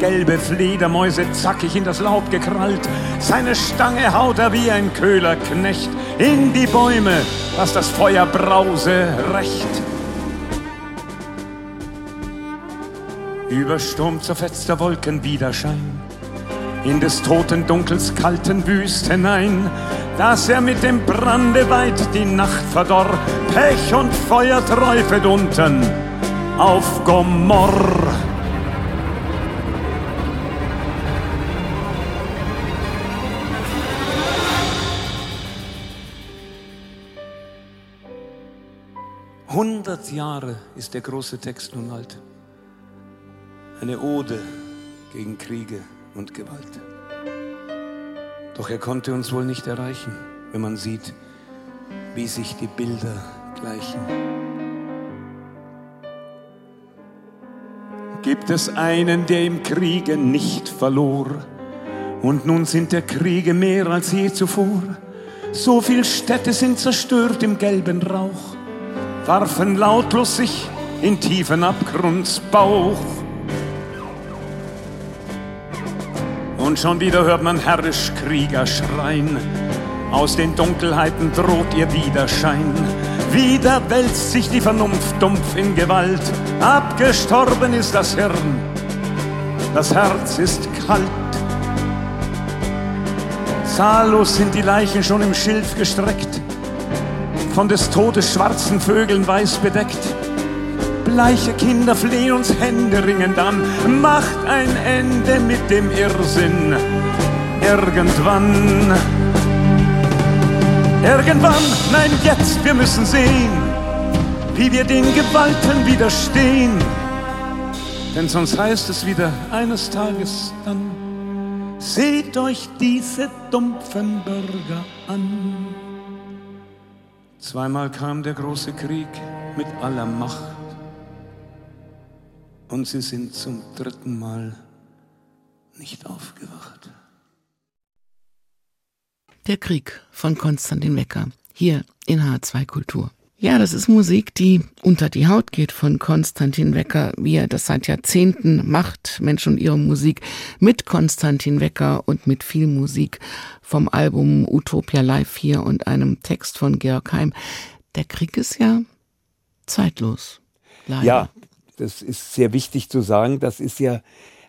Gelbe Fledermäuse zackig in das Laub gekrallt. Seine Stange haut er wie ein Köhlerknecht in die Bäume, dass das Feuer brause recht. Über Sturm zerfetzter Wolken Widerschein, in des toten Dunkels kalten Wüst hinein, dass er mit dem Brande weit die Nacht verdorr, Pech und Feuer träufet unten auf Gomorr. Hundert Jahre ist der große Text nun alt. Eine Ode gegen Kriege und Gewalt. Doch er konnte uns wohl nicht erreichen, wenn man sieht, wie sich die Bilder gleichen. Gibt es einen, der im Kriege nicht verlor? Und nun sind der Kriege mehr als je zuvor. So viel Städte sind zerstört im gelben Rauch, warfen lautlos sich in tiefen Abgrundsbauch. Und schon wieder hört man herrisch Krieger schreien. Aus den Dunkelheiten droht ihr Widerschein. Wieder wälzt sich die Vernunft dumpf in Gewalt. Abgestorben ist das Hirn. Das Herz ist kalt. Zahllos sind die Leichen schon im Schilf gestreckt. Von des Todes schwarzen Vögeln weiß bedeckt. Bleiche Kinder flehen uns händeringend an. Macht ein Ende mit dem Irrsinn. Irgendwann. Irgendwann, nein, jetzt, wir müssen sehen, wie wir den Gewalten widerstehen. Denn sonst heißt es wieder eines Tages dann, seht euch diese dumpfen Bürger an. Zweimal kam der große Krieg mit aller Macht und sie sind zum dritten Mal nicht aufgewacht. Der Krieg von Konstantin Wecker, hier in H2 Kultur. Ja, das ist Musik, die unter die Haut geht von Konstantin Wecker, wie er das seit Jahrzehnten macht, Menschen und ihre Musik, mit Konstantin Wecker und mit viel Musik vom Album Utopia Live hier und einem Text von Georg Heim. Der Krieg ist ja zeitlos. Leider. Ja, das ist sehr wichtig zu sagen. Das ist ja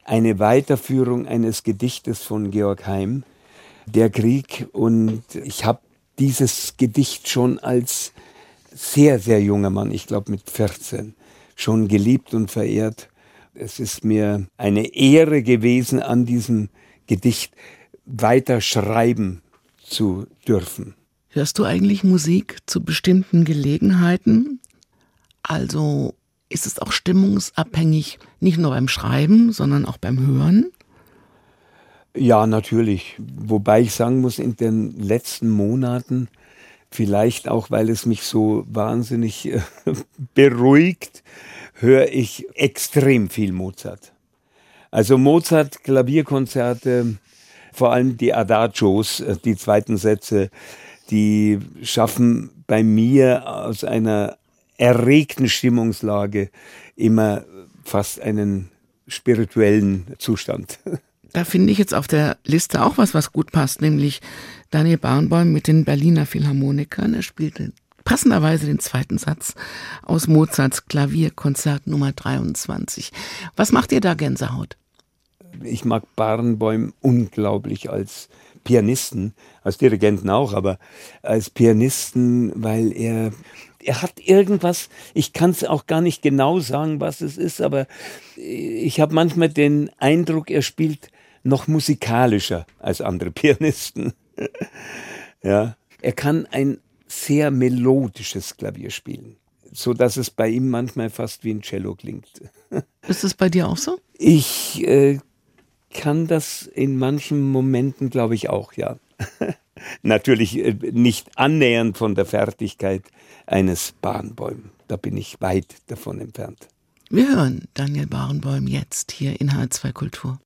eine Weiterführung eines Gedichtes von Georg Heim, Der Krieg. Und ich habe dieses Gedicht schon als sehr, sehr junger Mann, ich glaube mit 14, schon geliebt und verehrt. Es ist mir eine Ehre gewesen, an diesem Gedicht weiter schreiben zu dürfen. Hörst du eigentlich Musik zu bestimmten Gelegenheiten? Also ist es auch stimmungsabhängig, nicht nur beim Schreiben, sondern auch beim Hören? Ja, natürlich. Wobei ich sagen muss, in den letzten Monaten Vielleicht auch, weil es mich so wahnsinnig äh, beruhigt, höre ich extrem viel Mozart. Also Mozart, Klavierkonzerte, vor allem die Adagios, äh, die zweiten Sätze, die schaffen bei mir aus einer erregten Stimmungslage immer fast einen spirituellen Zustand. Da finde ich jetzt auf der Liste auch was, was gut passt, nämlich Daniel Barenboim mit den Berliner Philharmonikern. Er spielte passenderweise den zweiten Satz aus Mozarts Klavierkonzert Nummer 23. Was macht ihr da Gänsehaut? Ich mag Barenboim unglaublich als Pianisten, als Dirigenten auch, aber als Pianisten, weil er er hat irgendwas, ich kann es auch gar nicht genau sagen, was es ist, aber ich habe manchmal den Eindruck, er spielt noch musikalischer als andere Pianisten. ja, er kann ein sehr melodisches Klavier spielen, so dass es bei ihm manchmal fast wie ein Cello klingt. ist es bei dir auch so? Ich äh, kann das in manchen Momenten, glaube ich, auch, ja. Natürlich äh, nicht annähernd von der Fertigkeit eines Barenbäum. Da bin ich weit davon entfernt. Wir hören Daniel Barenbäum jetzt hier in H2 Kultur.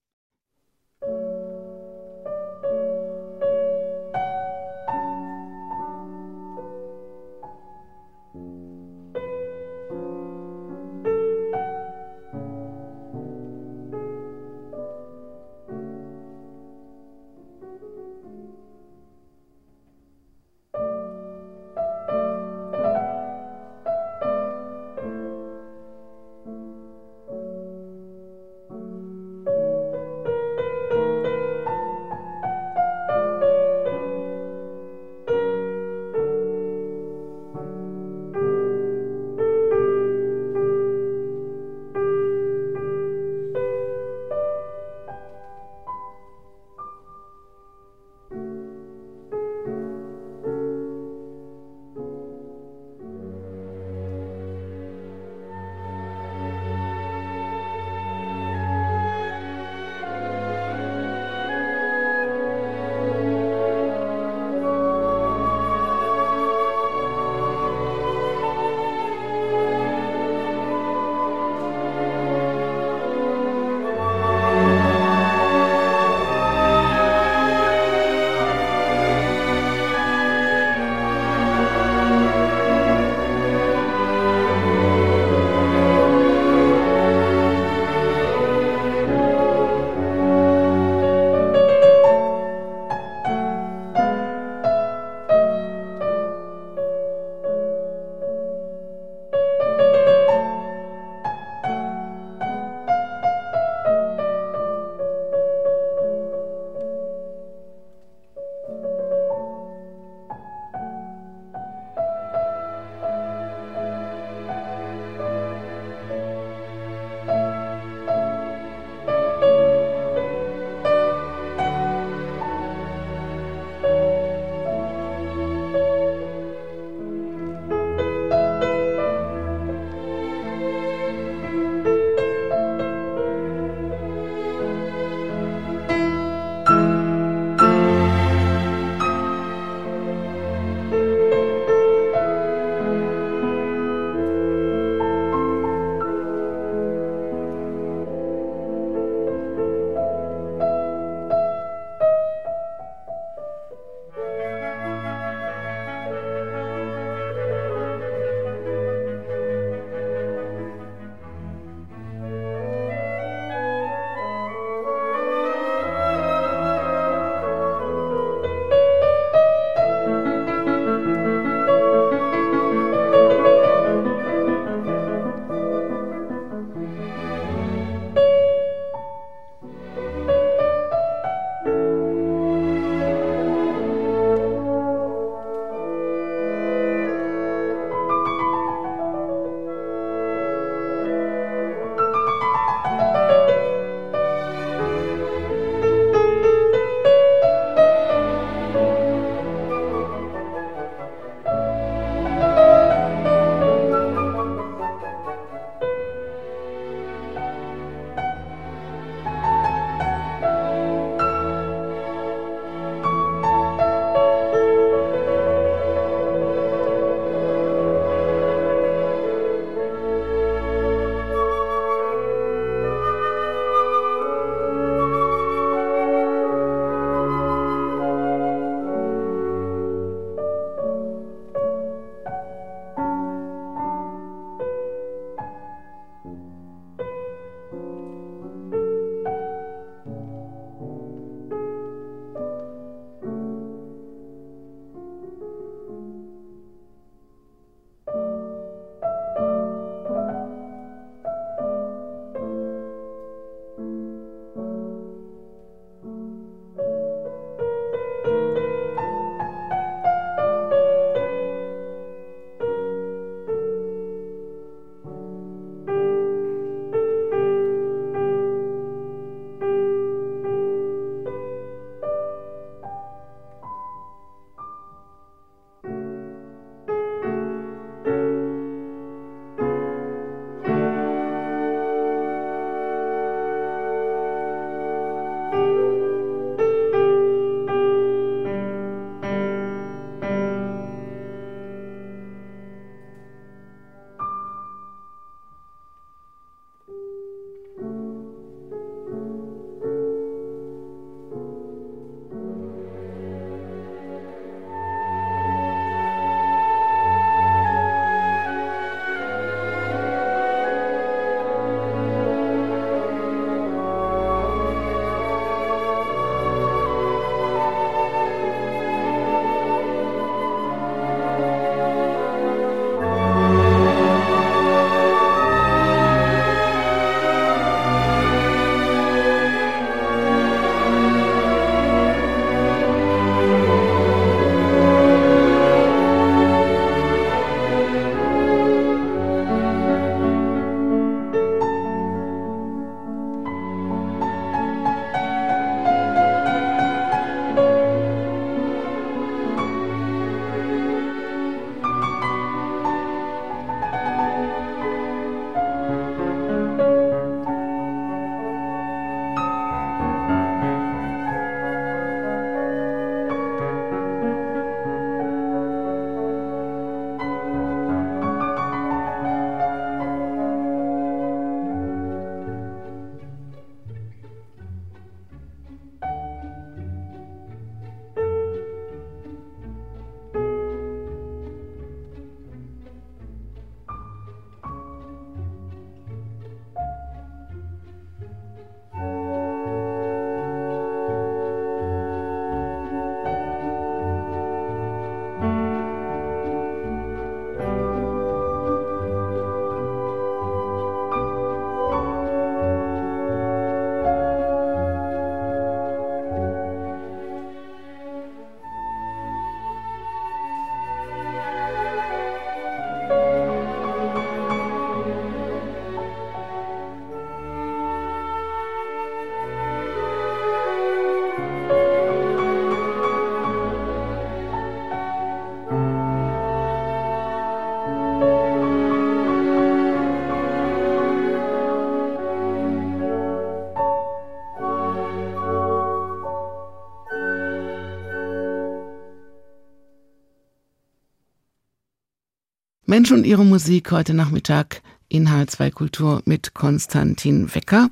Menschen und ihre Musik heute Nachmittag in H2 Kultur mit Konstantin Wecker.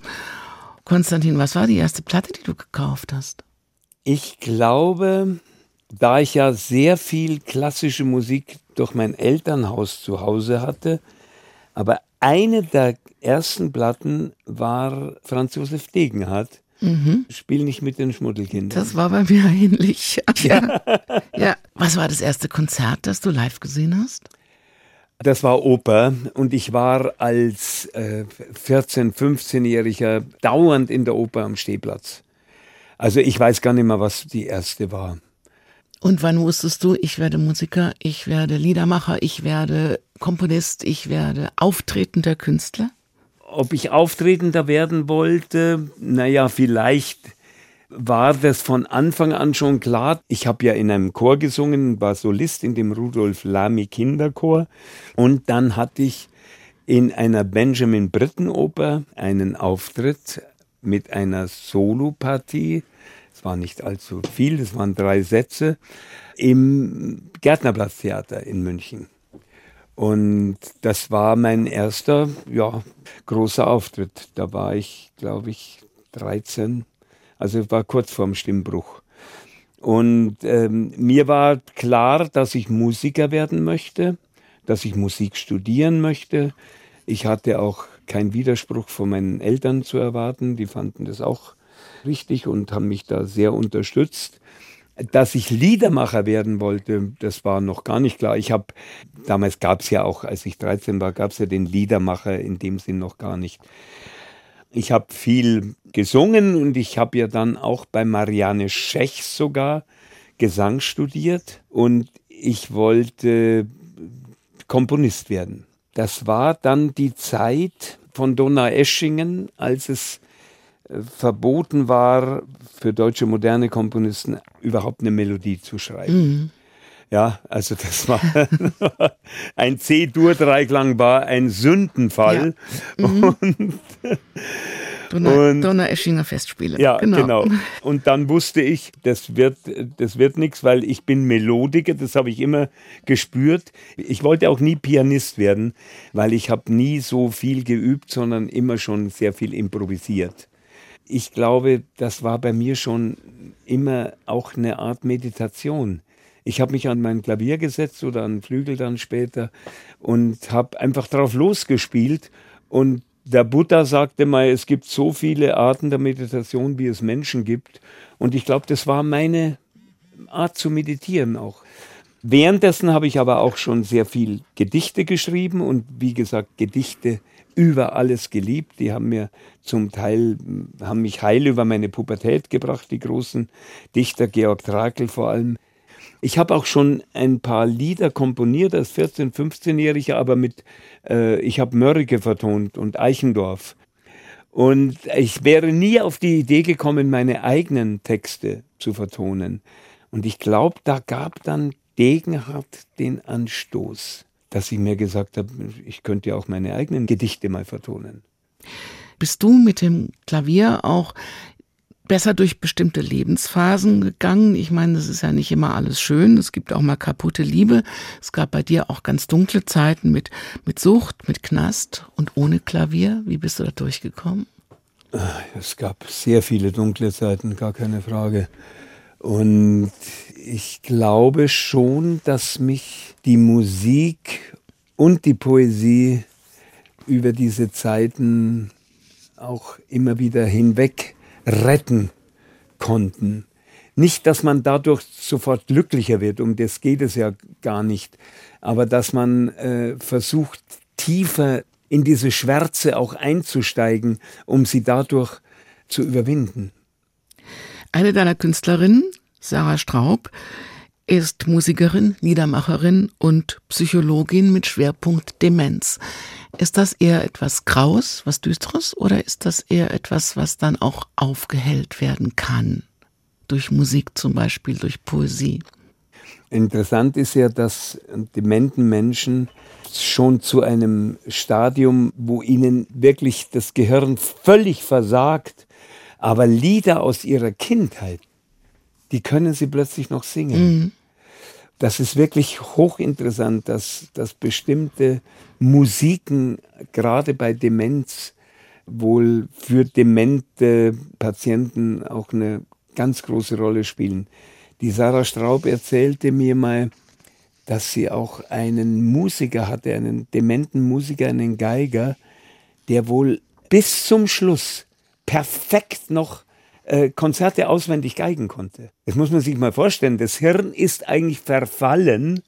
Konstantin, was war die erste Platte, die du gekauft hast? Ich glaube, da ich ja sehr viel klassische Musik durch mein Elternhaus zu Hause hatte, aber eine der ersten Platten war Franz Josef Degenhardt. Mhm. Spiel nicht mit den Schmuddelkindern. Das war bei mir ähnlich. Ja. ja. Was war das erste Konzert, das du live gesehen hast? Das war Oper und ich war als äh, 14-, 15-Jähriger dauernd in der Oper am Stehplatz. Also ich weiß gar nicht mehr, was die erste war. Und wann wusstest du, ich werde Musiker, ich werde Liedermacher, ich werde Komponist, ich werde auftretender Künstler? Ob ich auftretender werden wollte, naja, vielleicht war das von Anfang an schon klar. Ich habe ja in einem Chor gesungen, war Solist in dem Rudolf Lamy Kinderchor. Und dann hatte ich in einer Benjamin Britten Oper einen Auftritt mit einer Solopartie. Es war nicht allzu viel, es waren drei Sätze im Gärtnerplatztheater in München. Und das war mein erster, ja, großer Auftritt. Da war ich, glaube ich, 13 also war kurz vorm Stimmbruch. Und ähm, mir war klar, dass ich Musiker werden möchte, dass ich Musik studieren möchte. Ich hatte auch keinen Widerspruch von meinen Eltern zu erwarten. Die fanden das auch richtig und haben mich da sehr unterstützt. Dass ich Liedermacher werden wollte, das war noch gar nicht klar. Ich habe, damals gab es ja auch, als ich 13 war, gab es ja den Liedermacher in dem Sinn noch gar nicht. Ich habe viel gesungen und ich habe ja dann auch bei Marianne Schech sogar Gesang studiert und ich wollte Komponist werden. Das war dann die Zeit von Donaueschingen, als es äh, verboten war, für deutsche moderne Komponisten überhaupt eine Melodie zu schreiben. Mhm. Ja, also das war ein C-Dur-Dreiklang war ein Sündenfall. Ja. Mhm. Und, Donau, und, Donaueschinger Festspiele. Ja, genau. genau. Und dann wusste ich, das wird, das wird nichts, weil ich bin Melodiker, das habe ich immer gespürt. Ich wollte auch nie Pianist werden, weil ich habe nie so viel geübt, sondern immer schon sehr viel improvisiert. Ich glaube, das war bei mir schon immer auch eine Art Meditation. Ich habe mich an mein Klavier gesetzt oder an Flügel dann später und habe einfach drauf losgespielt. Und der Buddha sagte mal, es gibt so viele Arten der Meditation, wie es Menschen gibt. Und ich glaube, das war meine Art zu meditieren auch. Währenddessen habe ich aber auch schon sehr viel Gedichte geschrieben und wie gesagt, Gedichte über alles geliebt. Die haben mir zum Teil, haben mich heil über meine Pubertät gebracht, die großen Dichter, Georg Trakl vor allem. Ich habe auch schon ein paar Lieder komponiert als 14-, 15-Jähriger, aber mit, äh, ich habe Mörike vertont und Eichendorf. Und ich wäre nie auf die Idee gekommen, meine eigenen Texte zu vertonen. Und ich glaube, da gab dann Degenhardt den Anstoß, dass ich mir gesagt habe, ich könnte ja auch meine eigenen Gedichte mal vertonen. Bist du mit dem Klavier auch besser durch bestimmte Lebensphasen gegangen. Ich meine, es ist ja nicht immer alles schön. Es gibt auch mal kaputte Liebe. Es gab bei dir auch ganz dunkle Zeiten mit, mit Sucht, mit Knast und ohne Klavier. Wie bist du da durchgekommen? Es gab sehr viele dunkle Zeiten, gar keine Frage. Und ich glaube schon, dass mich die Musik und die Poesie über diese Zeiten auch immer wieder hinweg retten konnten. Nicht, dass man dadurch sofort glücklicher wird, um das geht es ja gar nicht, aber dass man äh, versucht, tiefer in diese Schwärze auch einzusteigen, um sie dadurch zu überwinden. Eine deiner Künstlerinnen, Sarah Straub, ist Musikerin, Liedermacherin und Psychologin mit Schwerpunkt Demenz. Ist das eher etwas Graues, was Düsteres, oder ist das eher etwas, was dann auch aufgehellt werden kann? Durch Musik zum Beispiel, durch Poesie. Interessant ist ja, dass dementen Menschen schon zu einem Stadium, wo ihnen wirklich das Gehirn völlig versagt, aber Lieder aus ihrer Kindheit, die können sie plötzlich noch singen. Mhm. Das ist wirklich hochinteressant, dass, dass bestimmte Musiken gerade bei Demenz wohl für demente Patienten auch eine ganz große Rolle spielen. Die Sarah Straub erzählte mir mal, dass sie auch einen Musiker hatte, einen dementen Musiker, einen Geiger, der wohl bis zum Schluss perfekt noch äh, Konzerte auswendig geigen konnte. Das muss man sich mal vorstellen. Das Hirn ist eigentlich verfallen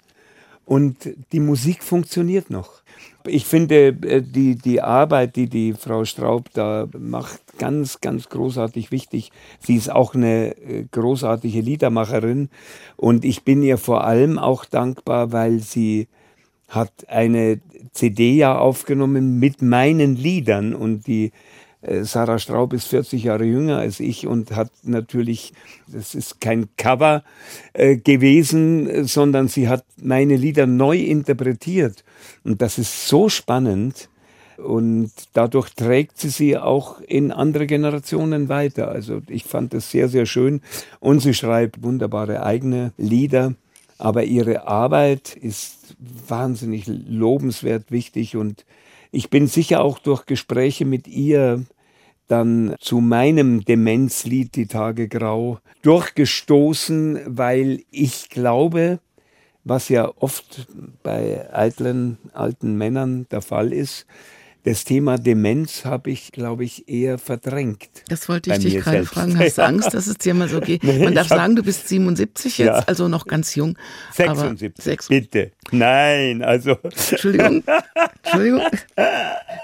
und die Musik funktioniert noch. Ich finde äh, die, die Arbeit, die die Frau Straub da macht, ganz, ganz großartig wichtig. Sie ist auch eine äh, großartige Liedermacherin und ich bin ihr vor allem auch dankbar, weil sie hat eine CD ja aufgenommen mit meinen Liedern und die Sarah Straub ist 40 Jahre jünger als ich und hat natürlich, das ist kein Cover äh, gewesen, sondern sie hat meine Lieder neu interpretiert. Und das ist so spannend. Und dadurch trägt sie sie auch in andere Generationen weiter. Also ich fand das sehr, sehr schön. Und sie schreibt wunderbare eigene Lieder. Aber ihre Arbeit ist wahnsinnig lobenswert wichtig und ich bin sicher auch durch Gespräche mit ihr dann zu meinem Demenzlied Die Tage Grau durchgestoßen, weil ich glaube, was ja oft bei eitlen alten Männern der Fall ist, das Thema Demenz habe ich, glaube ich, eher verdrängt. Das wollte ich dich gerade selbst. fragen. Hast du Angst, dass es dir mal so geht? Man darf sagen, du bist 77 jetzt, ja. also noch ganz jung. 76, 6. bitte. Nein, also. Entschuldigung, Entschuldigung.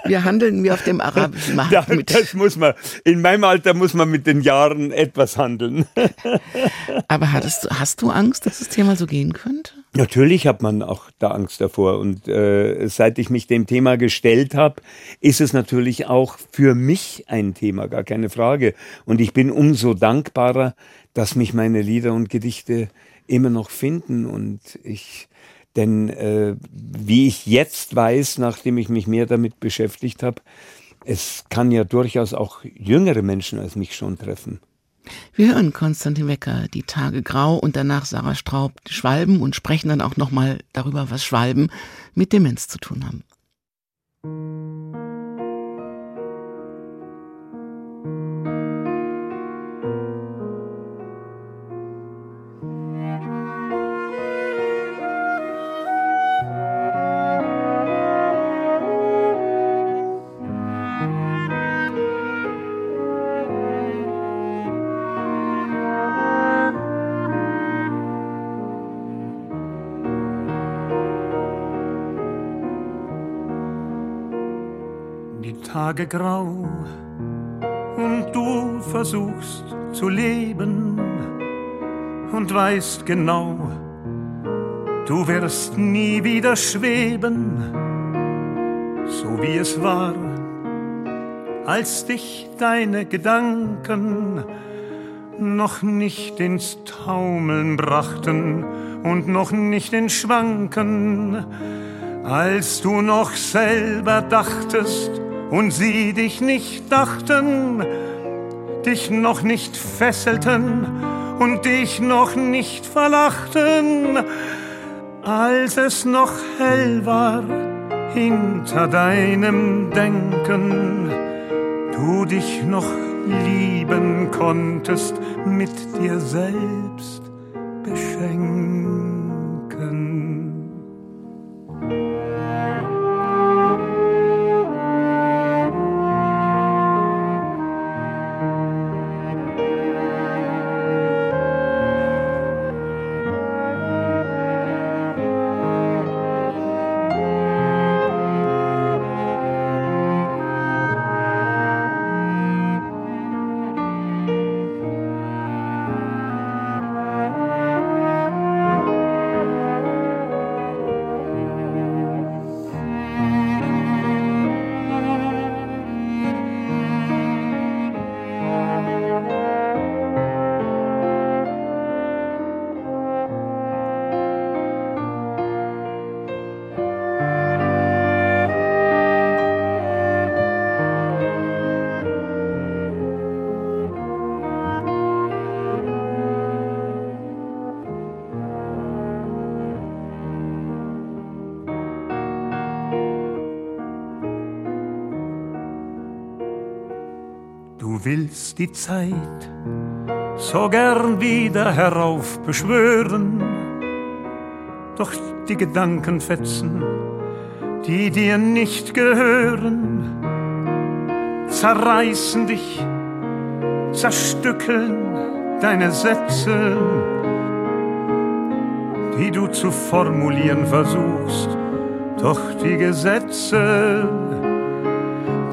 Wir handeln wie auf dem arabischen Markt. Ja, das muss man, in meinem Alter muss man mit den Jahren etwas handeln. Aber hattest, hast du Angst, dass es dir mal so gehen könnte? Natürlich hat man auch da Angst davor. Und äh, seit ich mich dem Thema gestellt habe, ist es natürlich auch für mich ein Thema, gar keine Frage. Und ich bin umso dankbarer, dass mich meine Lieder und Gedichte immer noch finden. Und ich, denn äh, wie ich jetzt weiß, nachdem ich mich mehr damit beschäftigt habe, es kann ja durchaus auch jüngere Menschen als mich schon treffen. Wir hören Konstantin Wecker, die Tage grau und danach Sarah Straub, die Schwalben und sprechen dann auch nochmal darüber, was Schwalben mit Demenz zu tun haben. Tage grau und du versuchst zu leben und weißt genau, du wirst nie wieder schweben, so wie es war, als dich deine Gedanken noch nicht ins Taumeln brachten und noch nicht in Schwanken, als du noch selber dachtest, und sie dich nicht dachten, dich noch nicht fesselten und dich noch nicht verlachten, als es noch hell war hinter deinem Denken, du dich noch lieben konntest, mit dir selbst beschenken. Du willst die Zeit so gern wieder heraufbeschwören, doch die Gedankenfetzen, die dir nicht gehören, zerreißen dich, zerstückeln deine Sätze, die du zu formulieren versuchst, doch die Gesetze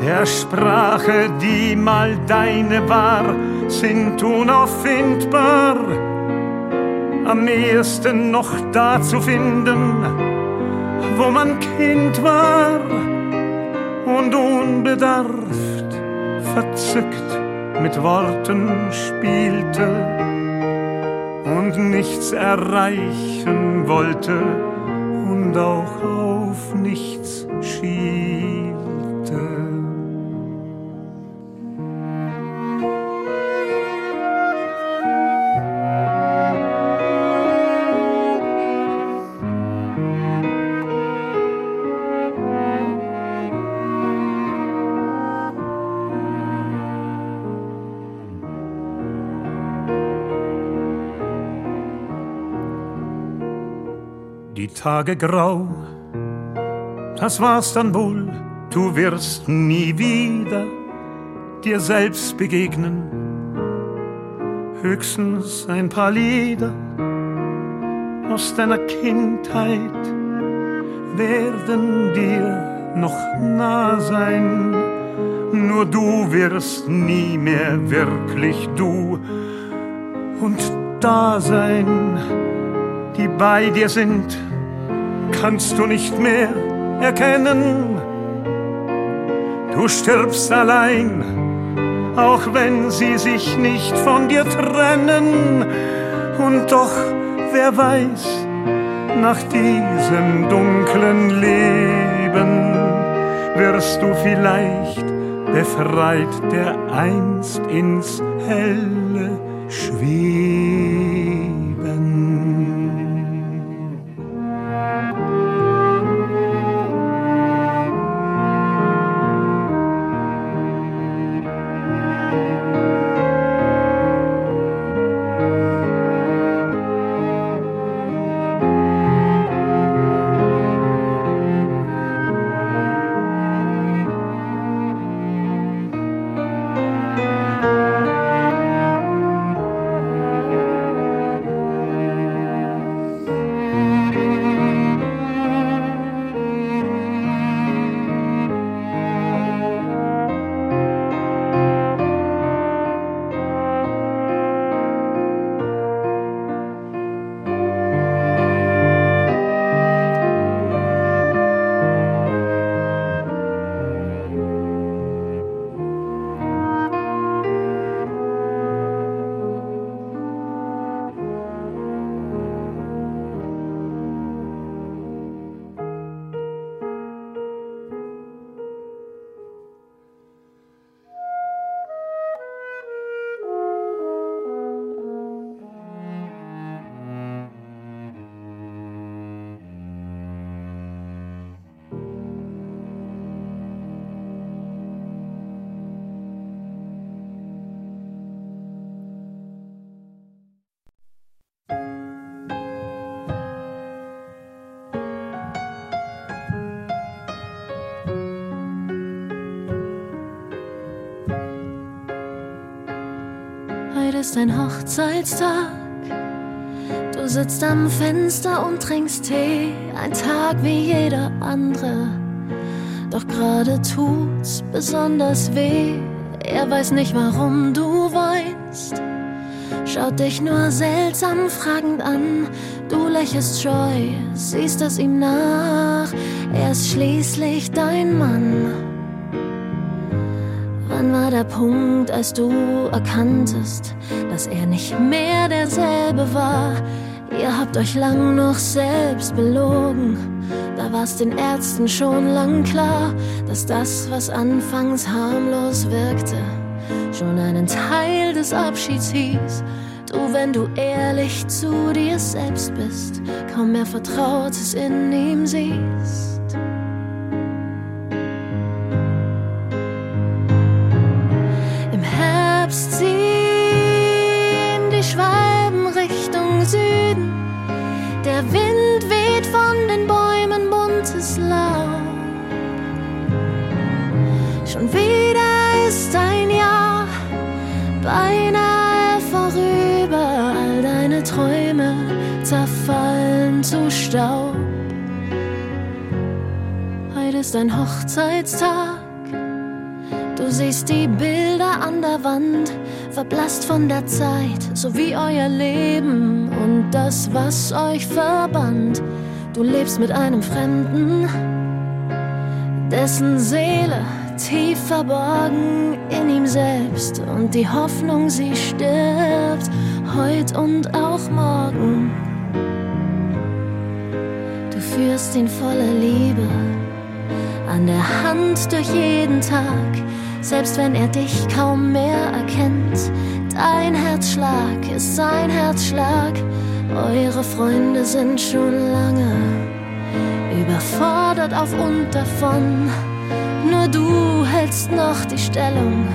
der Sprache, die mal deine war, sind unauffindbar. Am ehesten noch da zu finden, wo man Kind war und unbedarft, verzückt mit Worten spielte und nichts erreichen wollte und auch auf nichts schielte. Tage grau. Das war's dann wohl, du wirst nie wieder dir selbst begegnen. Höchstens ein paar Lieder aus deiner Kindheit werden dir noch nah sein. Nur du wirst nie mehr wirklich du und da sein, die bei dir sind kannst du nicht mehr erkennen. Du stirbst allein, auch wenn sie sich nicht von dir trennen. Und doch, wer weiß, nach diesem dunklen Leben wirst du vielleicht befreit, der einst ins Helle schwebt. Ist ein Hochzeitstag. Du sitzt am Fenster und trinkst Tee, ein Tag wie jeder andere. Doch gerade tut's besonders weh. Er weiß nicht, warum du weinst. Schaut dich nur seltsam fragend an. Du lächelst scheu, siehst es ihm nach. Er ist schließlich dein Mann. Wann war der Punkt, als du erkanntest, dass er nicht mehr derselbe war? Ihr habt euch lang noch selbst belogen. Da war's den Ärzten schon lang klar, dass das, was anfangs harmlos wirkte, schon einen Teil des Abschieds hieß. Du, wenn du ehrlich zu dir selbst bist, kaum mehr Vertrautes in ihm siehst. Ist ein Hochzeitstag. Du siehst die Bilder an der Wand, verblasst von der Zeit, so wie euer Leben und das, was euch verband. Du lebst mit einem Fremden, dessen Seele tief verborgen in ihm selbst und die Hoffnung, sie stirbt, heut und auch morgen. Du führst ihn voller Liebe an der Hand durch jeden Tag, selbst wenn er dich kaum mehr erkennt. Dein Herzschlag ist sein Herzschlag, eure Freunde sind schon lange überfordert auf und davon. Nur du hältst noch die Stellung,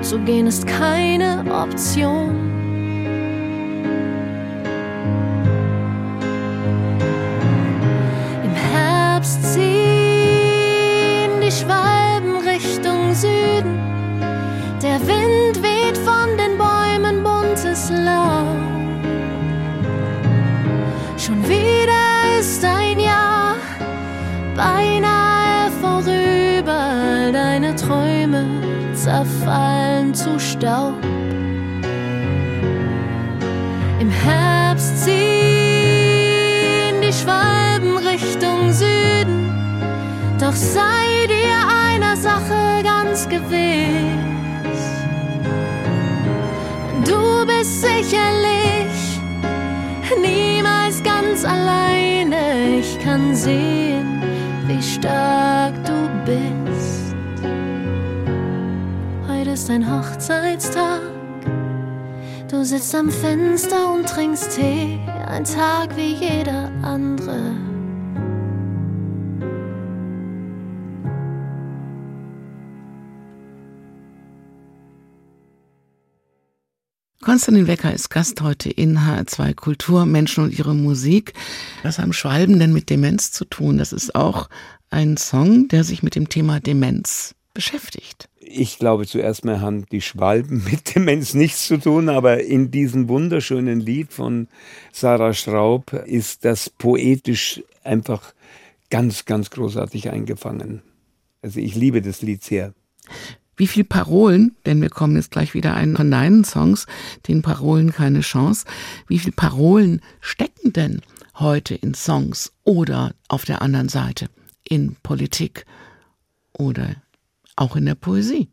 zu gehen ist keine Option. Beinahe vorüber. Deine Träume zerfallen zu Staub. Im Herbst ziehen die Schwalben Richtung Süden. Doch sei dir einer Sache ganz gewiss. Du bist sicherlich niemals ganz alleine. Ich kann sehen, stark du bist. Heute ist ein Hochzeitstag. Du sitzt am Fenster und trinkst Tee, ein Tag wie jeder andere. Konstantin Wecker ist Gast heute in HR2 Kultur, Menschen und ihre Musik. Was haben Schwalben denn mit Demenz zu tun? Das ist auch ein Song, der sich mit dem Thema Demenz beschäftigt. Ich glaube, zuerst mal haben die Schwalben mit Demenz nichts zu tun, aber in diesem wunderschönen Lied von Sarah Straub ist das poetisch einfach ganz, ganz großartig eingefangen. Also ich liebe das Lied sehr. Wie viel Parolen, denn wir kommen jetzt gleich wieder einen von deinen Songs, den Parolen keine Chance. Wie viel Parolen stecken denn heute in Songs oder auf der anderen Seite in Politik oder auch in der Poesie?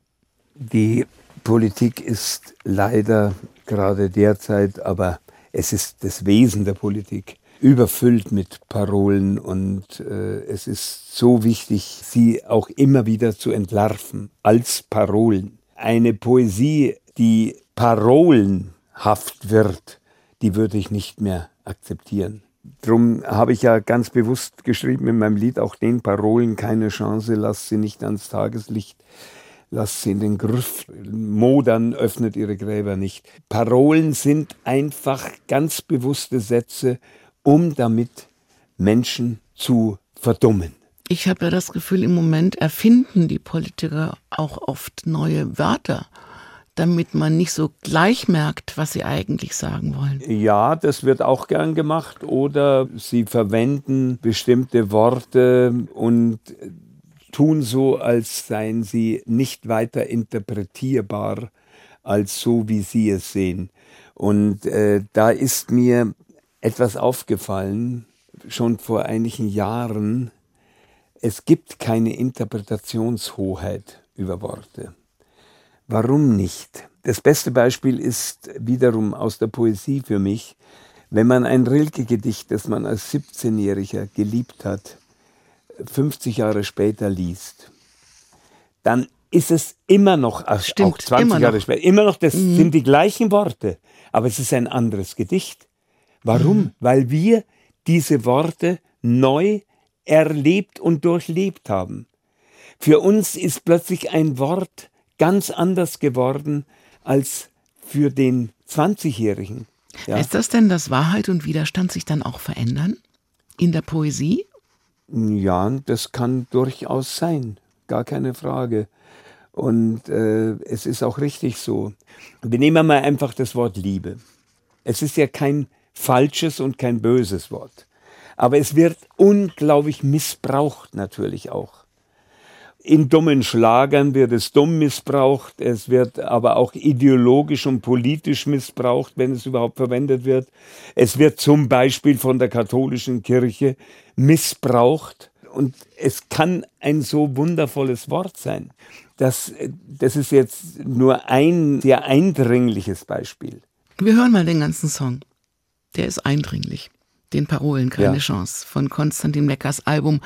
Die Politik ist leider gerade derzeit, aber es ist das Wesen der Politik, überfüllt mit Parolen und äh, es ist so wichtig, sie auch immer wieder zu entlarven als Parolen. Eine Poesie, die parolenhaft wird, die würde ich nicht mehr akzeptieren. Drum habe ich ja ganz bewusst geschrieben in meinem Lied auch den Parolen keine Chance, lasst sie nicht ans Tageslicht, lasst sie in den Griff modern, öffnet ihre Gräber nicht. Parolen sind einfach ganz bewusste Sätze, um damit Menschen zu verdummen. Ich habe ja das Gefühl, im Moment erfinden die Politiker auch oft neue Wörter, damit man nicht so gleich merkt, was sie eigentlich sagen wollen. Ja, das wird auch gern gemacht. Oder sie verwenden bestimmte Worte und tun so, als seien sie nicht weiter interpretierbar als so, wie sie es sehen. Und äh, da ist mir etwas aufgefallen, schon vor einigen Jahren. Es gibt keine Interpretationshoheit über Worte. Warum nicht? Das beste Beispiel ist wiederum aus der Poesie für mich, wenn man ein Rilke-Gedicht, das man als 17-Jähriger geliebt hat, 50 Jahre später liest, dann ist es immer noch, Stimmt, auch 20 immer Jahre noch. später, immer noch, das sind die gleichen Worte, aber es ist ein anderes Gedicht. Warum? Weil wir diese Worte neu erlebt und durchlebt haben. Für uns ist plötzlich ein Wort ganz anders geworden als für den 20-Jährigen. Ja. Heißt das denn, dass Wahrheit und Widerstand sich dann auch verändern in der Poesie? Ja, das kann durchaus sein, gar keine Frage. Und äh, es ist auch richtig so. Wir nehmen mal einfach das Wort Liebe. Es ist ja kein falsches und kein böses Wort. Aber es wird unglaublich missbraucht natürlich auch. In dummen Schlagern wird es dumm missbraucht, es wird aber auch ideologisch und politisch missbraucht, wenn es überhaupt verwendet wird. Es wird zum Beispiel von der katholischen Kirche missbraucht. Und es kann ein so wundervolles Wort sein. Das, das ist jetzt nur ein sehr eindringliches Beispiel. Wir hören mal den ganzen Song. Der ist eindringlich. Den Parolen keine Ja. Chance von Konstantin Leckers Album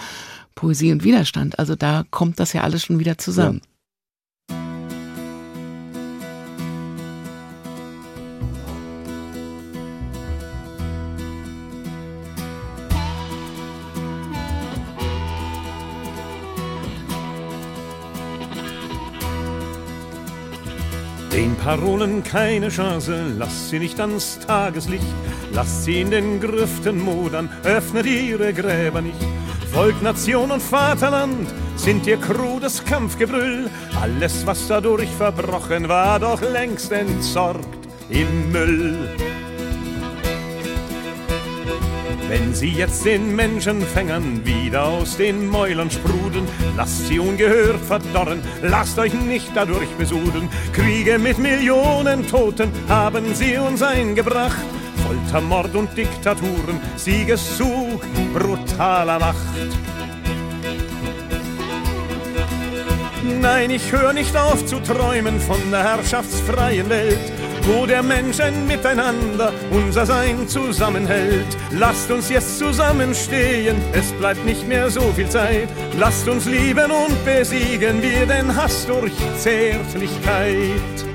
Poesie und Widerstand. Also da kommt das ja alles schon wieder zusammen. Den Parolen keine Chance, lasst sie nicht ans Tageslicht, lasst sie in den Grüften modern, öffnet ihre Gräber nicht. Volk, Nation und Vaterland sind ihr krudes Kampfgebrüll, alles, was dadurch verbrochen war, doch längst entsorgt im Müll. Wenn sie jetzt den Menschenfängern wieder aus den Mäulern sprudeln, lasst sie ungehört verdorren, lasst euch nicht dadurch besudeln. Kriege mit Millionen Toten haben sie uns eingebracht. Folter, Mord und Diktaturen, Siegeszug brutaler Macht. Nein, ich höre nicht auf zu träumen von der herrschaftsfreien Welt, wo der Mensch ein Miteinander unser Sein zusammenhält. Lasst uns jetzt zusammenstehen, es bleibt nicht mehr so viel Zeit. Lasst uns lieben und besiegen wir den Hass durch Zärtlichkeit.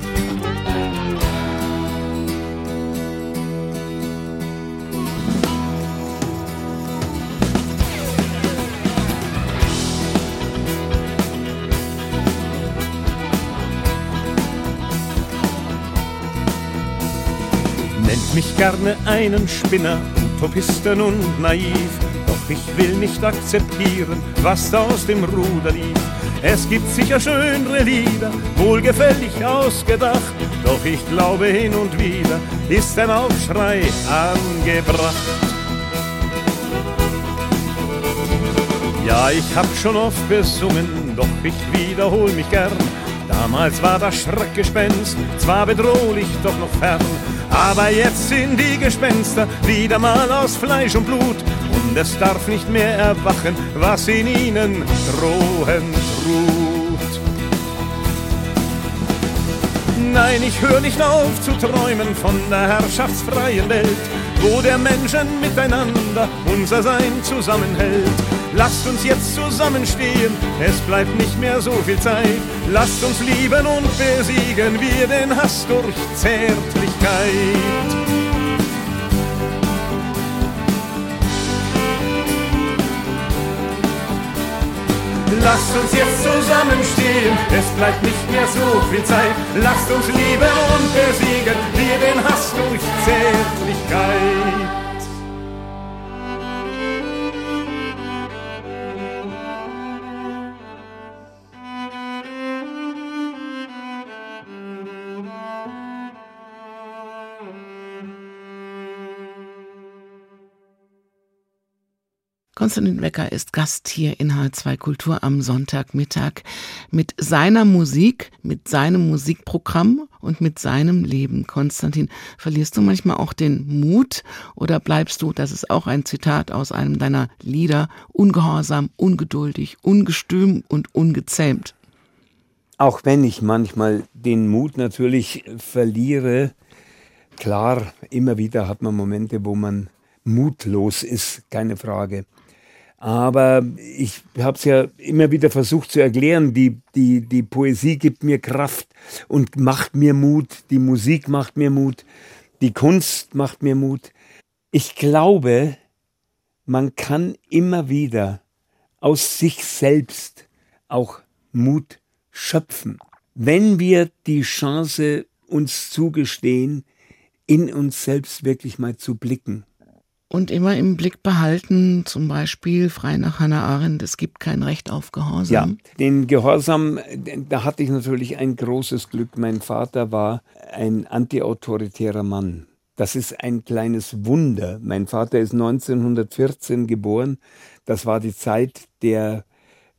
Gerne einen Spinner, Utopisten und naiv. Doch ich will nicht akzeptieren, was da aus dem Ruder lief. Es gibt sicher schönere Lieder, wohlgefällig ausgedacht. Doch ich glaube hin und wieder ist ein Aufschrei angebracht. Ja, ich hab schon oft besungen, doch ich wiederhol mich gern. Damals war das Schreckgespenst zwar bedrohlich, doch noch fern. Aber jetzt sind die Gespenster wieder mal aus Fleisch und Blut. Und es darf nicht mehr erwachen, was in ihnen drohen ruht. Nein, ich höre nicht auf zu träumen von der herrschaftsfreien Welt, wo der Menschen miteinander unser Sein zusammenhält. Lasst uns jetzt zusammenstehen, es bleibt nicht mehr so viel Zeit. Lasst uns lieben und besiegen wir den Hass durch Zärtlichkeit. Lasst uns jetzt zusammenstehen, es bleibt nicht mehr so viel Zeit. Lasst uns lieben und besiegen wir den Hass durch Zärtlichkeit. Konstantin Wecker ist Gast hier in H2 Kultur am Sonntagmittag mit seiner Musik, mit seinem Musikprogramm und mit seinem Leben. Konstantin, verlierst du manchmal auch den Mut oder bleibst du, das ist auch ein Zitat aus einem deiner Lieder, ungehorsam, ungeduldig, ungestüm und ungezähmt? Auch wenn ich manchmal den Mut natürlich verliere, klar, immer wieder hat man Momente, wo man mutlos ist, keine Frage. Aber ich habe es ja immer wieder versucht zu erklären, die, die, die Poesie gibt mir Kraft und macht mir Mut, die Musik macht mir Mut, die Kunst macht mir Mut. Ich glaube, man kann immer wieder aus sich selbst auch Mut schöpfen, wenn wir die Chance uns zugestehen, in uns selbst wirklich mal zu blicken. Und immer im Blick behalten, zum Beispiel frei nach Hannah Arendt, es gibt kein Recht auf Gehorsam. Ja, den Gehorsam, da hatte ich natürlich ein großes Glück. Mein Vater war ein antiautoritärer Mann. Das ist ein kleines Wunder. Mein Vater ist 1914 geboren. Das war die Zeit der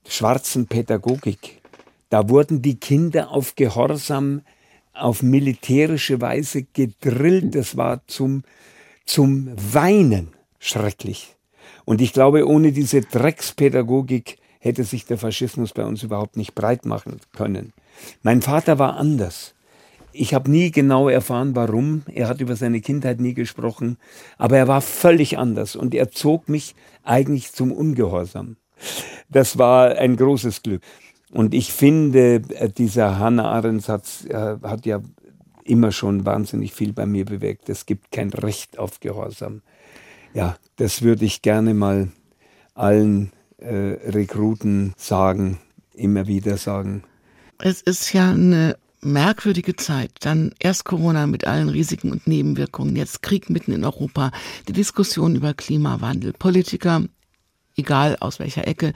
schwarzen Pädagogik. Da wurden die Kinder auf Gehorsam, auf militärische Weise gedrillt. Das war zum zum Weinen schrecklich. Und ich glaube, ohne diese Dreckspädagogik hätte sich der Faschismus bei uns überhaupt nicht breit machen können. Mein Vater war anders. Ich habe nie genau erfahren, warum. Er hat über seine Kindheit nie gesprochen, aber er war völlig anders und er zog mich eigentlich zum Ungehorsam. Das war ein großes Glück. Und ich finde, äh, dieser Hannah Arendt hat, äh, hat ja immer schon wahnsinnig viel bei mir bewegt. Es gibt kein Recht auf Gehorsam. Ja, das würde ich gerne mal allen äh, Rekruten sagen, immer wieder sagen. Es ist ja eine merkwürdige Zeit. Dann erst Corona mit allen Risiken und Nebenwirkungen, jetzt Krieg mitten in Europa, die Diskussion über Klimawandel, Politiker, egal aus welcher Ecke,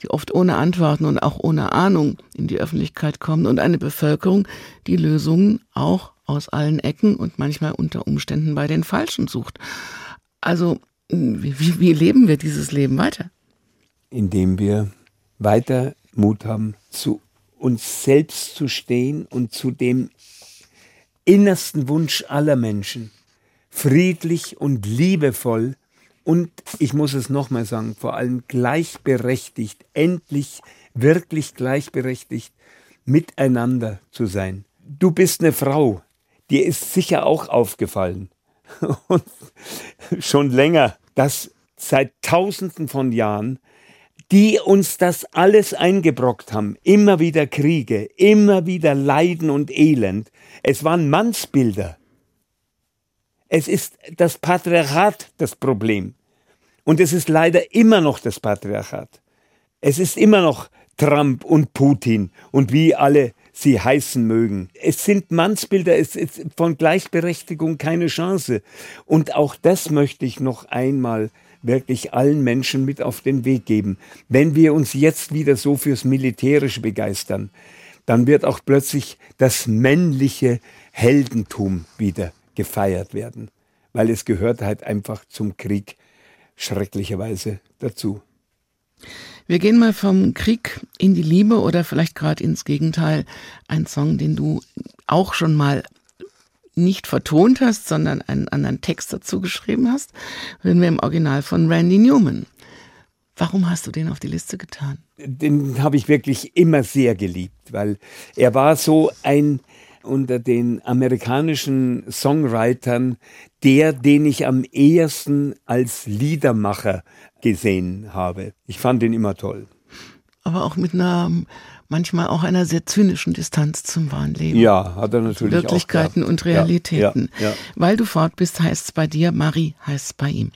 die oft ohne Antworten und auch ohne Ahnung in die Öffentlichkeit kommen und eine Bevölkerung, die Lösungen auch aus allen Ecken und manchmal unter Umständen bei den Falschen sucht. Also, wie, wie leben wir dieses Leben weiter? Indem wir weiter Mut haben, zu uns selbst zu stehen und zu dem innersten Wunsch aller Menschen, friedlich und liebevoll und, ich muss es nochmal sagen, vor allem gleichberechtigt, endlich wirklich gleichberechtigt miteinander zu sein. Du bist eine Frau, dir ist sicher auch aufgefallen und schon länger, dass seit Tausenden von Jahren die uns das alles eingebrockt haben, immer wieder Kriege, immer wieder Leiden und Elend. Es waren Mannsbilder. Es ist das Patriarchat das Problem. Und es ist leider immer noch das Patriarchat. Es ist immer noch Trump und Putin und wie alle sie heißen mögen. Es sind Mannsbilder, es ist von Gleichberechtigung keine Chance. Und auch das möchte ich noch einmal wirklich allen Menschen mit auf den Weg geben. Wenn wir uns jetzt wieder so fürs Militärische begeistern, dann wird auch plötzlich das männliche Heldentum wieder gefeiert werden, weil es gehört halt einfach zum Krieg schrecklicherweise dazu. Wir gehen mal vom Krieg in die Liebe oder vielleicht gerade ins Gegenteil. Ein Song, den du auch schon mal nicht vertont hast, sondern einen anderen Text dazu geschrieben hast, reden wir im Original von Randy Newman. Warum hast du den auf die Liste getan? Den habe ich wirklich immer sehr geliebt, weil er war so ein unter den amerikanischen Songwritern der, den ich am ehesten als Liedermacher gesehen habe. Ich fand ihn immer toll. Aber auch mit einer, manchmal auch einer sehr zynischen Distanz zum wahren Leben. Ja, hat er natürlich Wirklichkeiten auch und Realitäten. Ja, ja, ja. Weil du fort bist, heißt es bei dir, Marie heißt es bei ihm.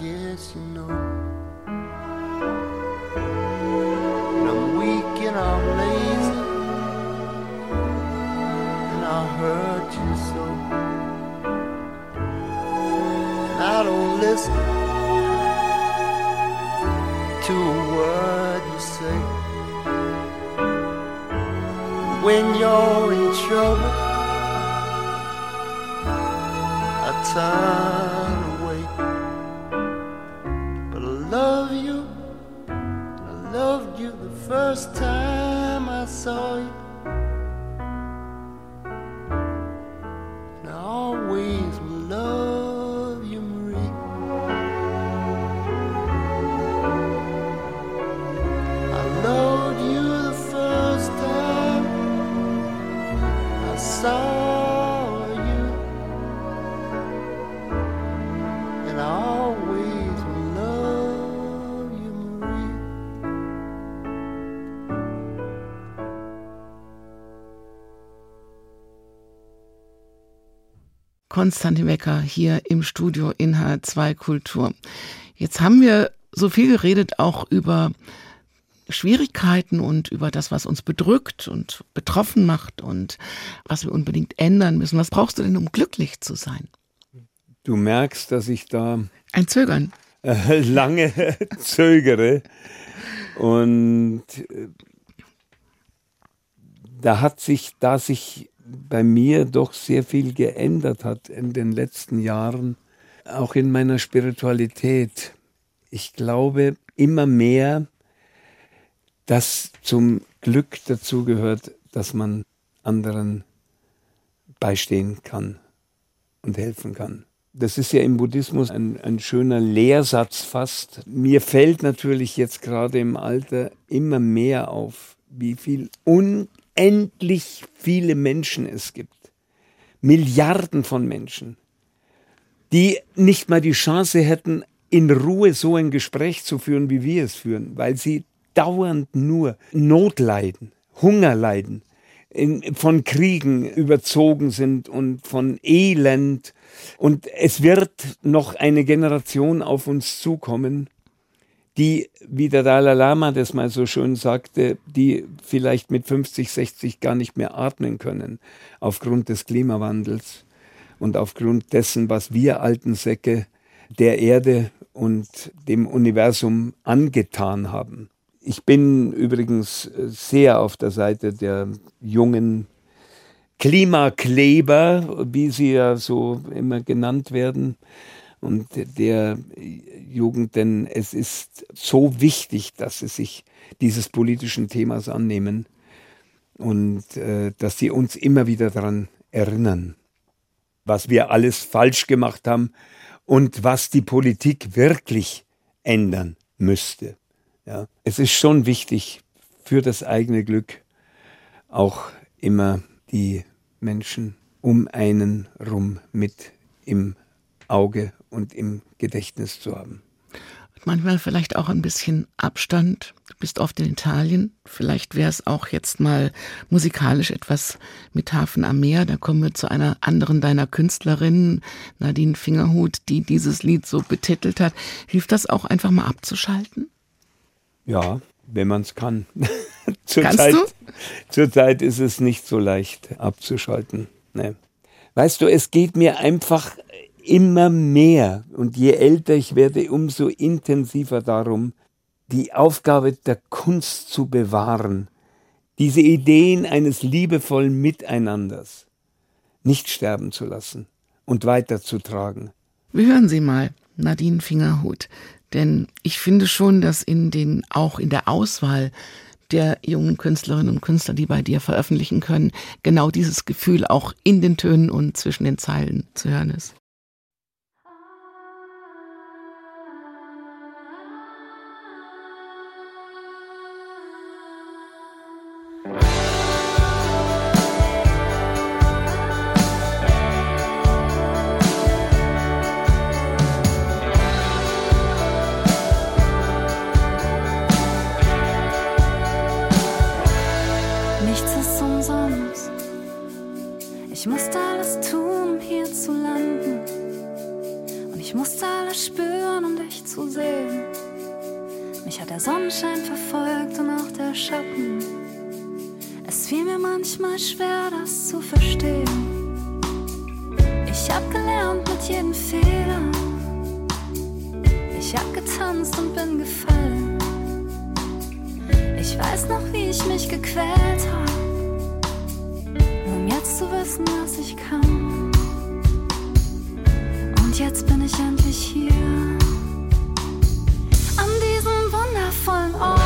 Guess you know. And I'm weak and I'm lazy, and I hurt you so. And I don't listen to a word you say. When you're in trouble, I turn first time I saw you. Konstantin Wecker hier im Studio in H2 Kultur. Jetzt haben wir so viel geredet auch über Schwierigkeiten und über das, was uns bedrückt und betroffen macht und was wir unbedingt ändern müssen. Was brauchst du denn, um glücklich zu sein? Du merkst, dass ich da Ein Zögern. äh, lange zögere. Und äh, da hat sich, da sich bei mir doch sehr viel geändert hat in den letzten Jahren, auch in meiner Spiritualität. Ich glaube immer mehr, dass zum Glück dazu gehört, dass man anderen beistehen kann und helfen kann. Das ist ja im Buddhismus ein, ein schöner Lehrsatz fast. Mir fällt natürlich jetzt gerade im Alter immer mehr auf, wie viel unendlich viele Menschen es gibt. Milliarden von Menschen, die nicht mal die Chance hätten, in Ruhe so ein Gespräch zu führen, wie wir es führen, weil sie dauernd nur Not leiden, Hunger leiden, in, von Kriegen überzogen sind und von Elend. Und es wird noch eine Generation auf uns zukommen, die, wie der Dalai Lama das mal so schön sagte, die vielleicht mit 50, 60 gar nicht mehr atmen können, aufgrund des Klimawandels und aufgrund dessen, was wir alten Säcke der Erde und dem Universum angetan haben. Ich bin übrigens sehr auf der Seite der jungen Klimakleber, wie sie ja so immer genannt werden, und der Jugend, denn es ist so wichtig, dass sie sich dieses politischen Themas annehmen und äh, dass sie uns immer wieder daran erinnern, was wir alles falsch gemacht haben und was die Politik wirklich ändern müsste. Ja, es ist schon wichtig für das eigene Glück auch immer die Menschen um einen rum mit im Auge und im Gedächtnis zu haben. Manchmal vielleicht auch ein bisschen Abstand. Du bist oft in Italien. Vielleicht wäre es auch jetzt mal musikalisch etwas mit Hafen am Meer. Da kommen wir zu einer anderen deiner Künstlerinnen, Nadine Fingerhut, die dieses Lied so betitelt hat. Hilft das auch einfach mal abzuschalten? Ja, wenn man es kann. Kannst Zurzeit, du? zurzeit ist es nicht so leicht abzuschalten. Nee. Weißt du, es geht mir einfach immer mehr und je älter ich werde, umso intensiver darum, die Aufgabe der Kunst zu bewahren, diese Ideen eines liebevollen Miteinanders nicht sterben zu lassen und weiterzutragen. Wir hören sie mal, Nadine Fingerhut. Denn ich finde schon, dass in den, auch in der Auswahl der jungen Künstlerinnen und Künstler, die bei dir veröffentlichen können, genau dieses Gefühl auch in den Tönen und zwischen den Zeilen zu hören ist. Der Sonnenschein verfolgt und auch der Schatten. Es fiel mir manchmal schwer, das zu verstehen. Ich hab gelernt mit jedem Fehler. Ich hab getanzt und bin gefallen. Ich weiß noch, wie ich mich gequält hab. Um jetzt zu wissen, was ich kann. Und jetzt bin ich endlich hier. Wundervollen Ort.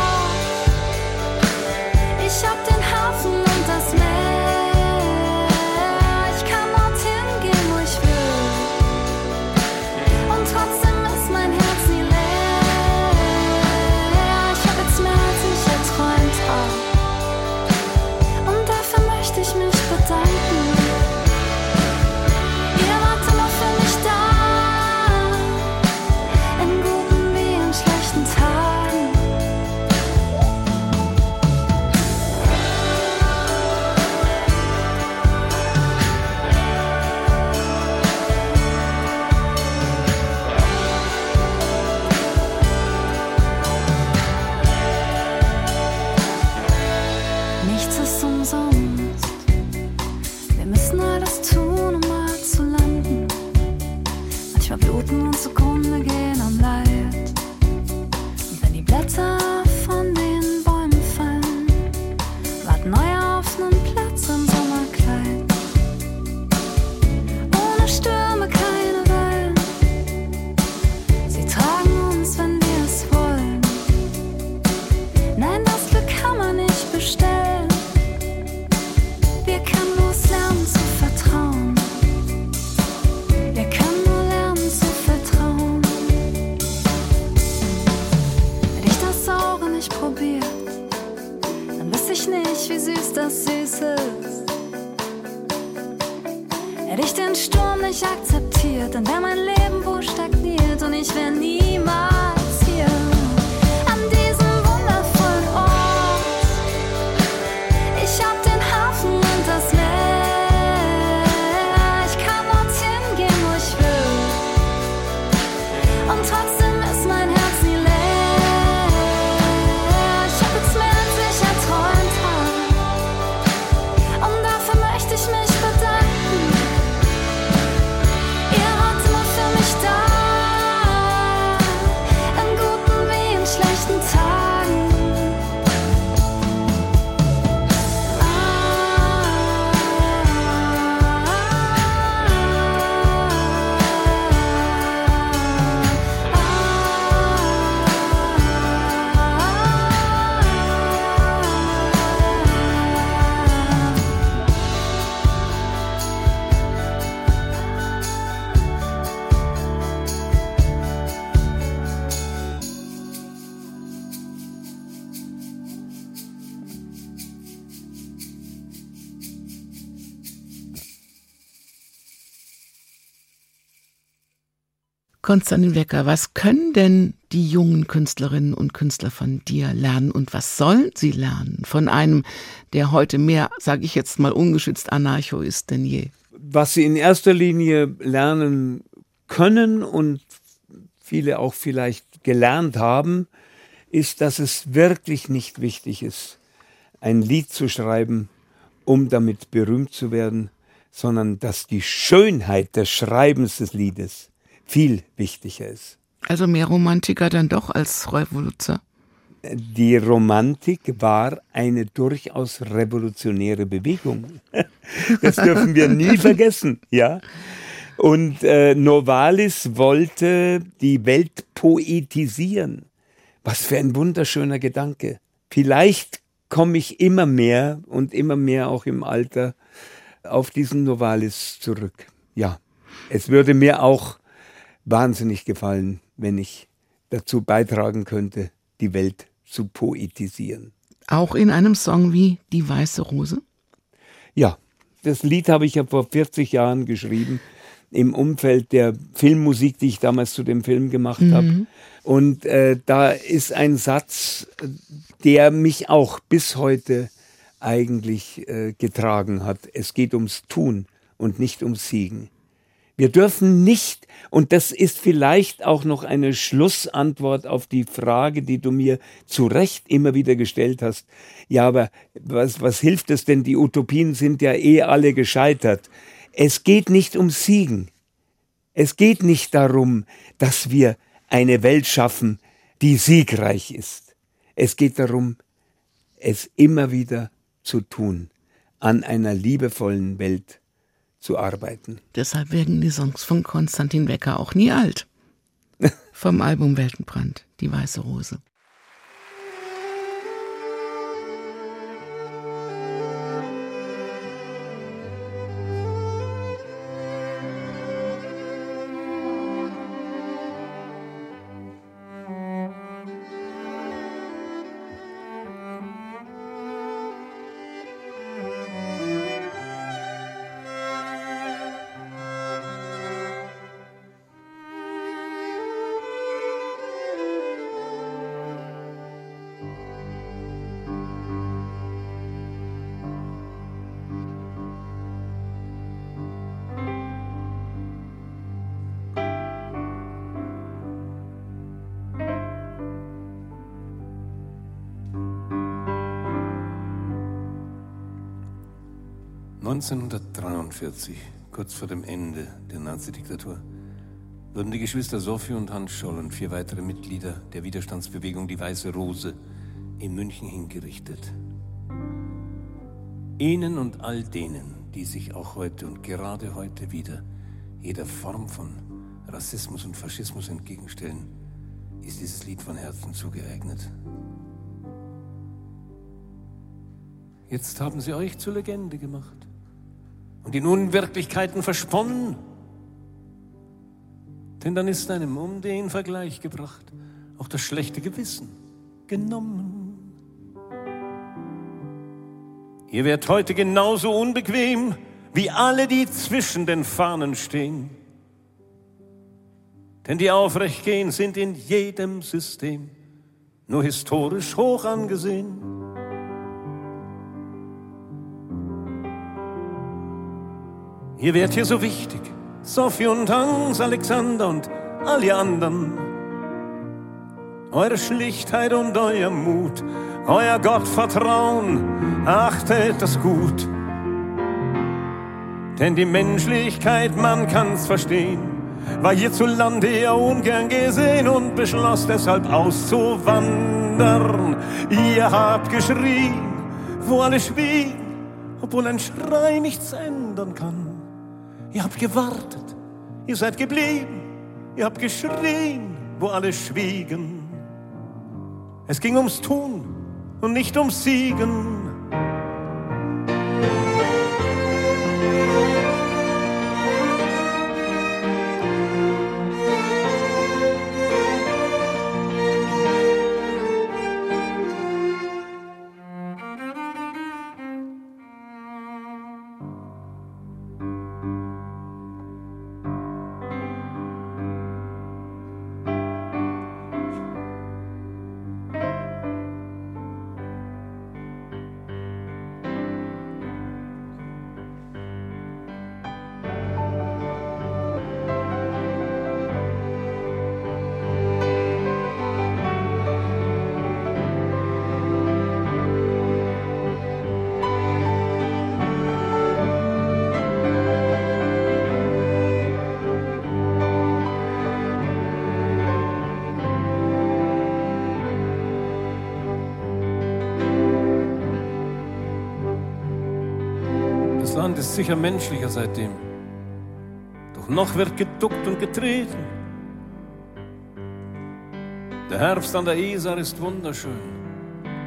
Konstantin Wecker, was können denn die jungen Künstlerinnen und Künstler von dir lernen und was sollen sie lernen von einem, der heute mehr, sage ich jetzt mal ungeschützt, Anarcho ist denn je? Was sie in erster Linie lernen können und viele auch vielleicht gelernt haben, ist, dass es wirklich nicht wichtig ist, ein Lied zu schreiben, um damit berühmt zu werden, sondern dass die Schönheit des Schreibens des Liedes viel wichtiger ist. Also mehr Romantiker dann doch als Revoluzer. Die Romantik war eine durchaus revolutionäre Bewegung. Das dürfen wir nie vergessen, ja. Und äh, Novalis wollte die Welt poetisieren. Was für ein wunderschöner Gedanke. Vielleicht komme ich immer mehr und immer mehr auch im Alter auf diesen Novalis zurück. Ja, es würde mir auch wahnsinnig gefallen, wenn ich dazu beitragen könnte, die Welt zu poetisieren. Auch in einem Song wie Die Weiße Rose? Ja, das Lied habe ich ja vor 40 Jahren geschrieben, im Umfeld der Filmmusik, die ich damals zu dem Film gemacht Mhm. habe. Und äh, da ist ein Satz, der mich auch bis heute eigentlich äh, getragen hat. Es geht ums Tun und nicht ums Siegen. Wir dürfen nicht, und das ist vielleicht auch noch eine Schlussantwort auf die Frage, die du mir zu Recht immer wieder gestellt hast. Ja, aber was, was hilft es denn? Die Utopien sind ja eh alle gescheitert. Es geht nicht um Siegen. Es geht nicht darum, dass wir eine Welt schaffen, die siegreich ist. Es geht darum, es immer wieder zu tun, an einer liebevollen Welt zu arbeiten. Deshalb werden die Songs von Konstantin Wecker auch nie alt. Vom Album Weltenbrand, die weiße Rose. 1943, kurz vor dem Ende der Nazidiktatur, wurden die Geschwister Sophie und Hans Scholl und vier weitere Mitglieder der Widerstandsbewegung Die Weiße Rose in München hingerichtet. Ihnen und all denen, die sich auch heute und gerade heute wieder jeder Form von Rassismus und Faschismus entgegenstellen, ist dieses Lied von Herzen zugeeignet. Jetzt haben sie euch zur Legende gemacht und in Unwirklichkeiten versponnen. Denn dann ist einem um den Vergleich gebracht auch das schlechte Gewissen genommen. Ihr werdet heute genauso unbequem wie alle, die zwischen den Fahnen stehen. Denn die aufrecht gehen, sind in jedem System nur historisch hoch angesehen. Ihr werdet hier so wichtig. Sophie und Hans, Alexander und alle anderen. Eure Schlichtheit und euer Mut, euer Gottvertrauen, achtet das gut. Denn die Menschlichkeit, man kann's verstehen, war hierzulande eher ungern gesehen und beschloss deshalb auszuwandern. Ihr habt geschrien, wo alle schwiegen, obwohl ein Schrei nichts ändern kann. Ihr habt gewartet, ihr seid geblieben, ihr habt geschrien, wo alle schwiegen. Es ging ums Tun und nicht ums Siegen. Sicher menschlicher seitdem. Doch noch wird geduckt und getreten. Der Herbst an der Isar ist wunderschön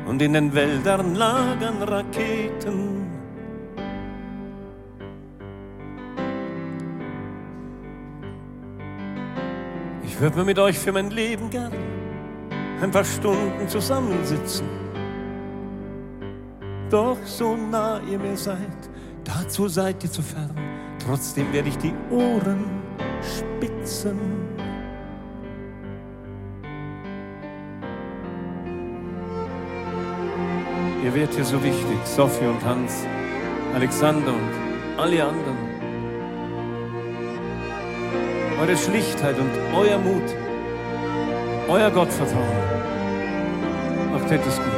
und in den Wäldern lagern Raketen. Ich würde mir mit euch für mein Leben gern ein paar Stunden zusammensitzen. Doch so nah ihr mir seid, Dazu seid ihr zu fern, trotzdem werde ich die Ohren spitzen. Ihr werdet hier so wichtig, Sophie und Hans, Alexander und alle anderen. eure Schlichtheit und euer Mut, euer Gottvertrauen. Macht es gut.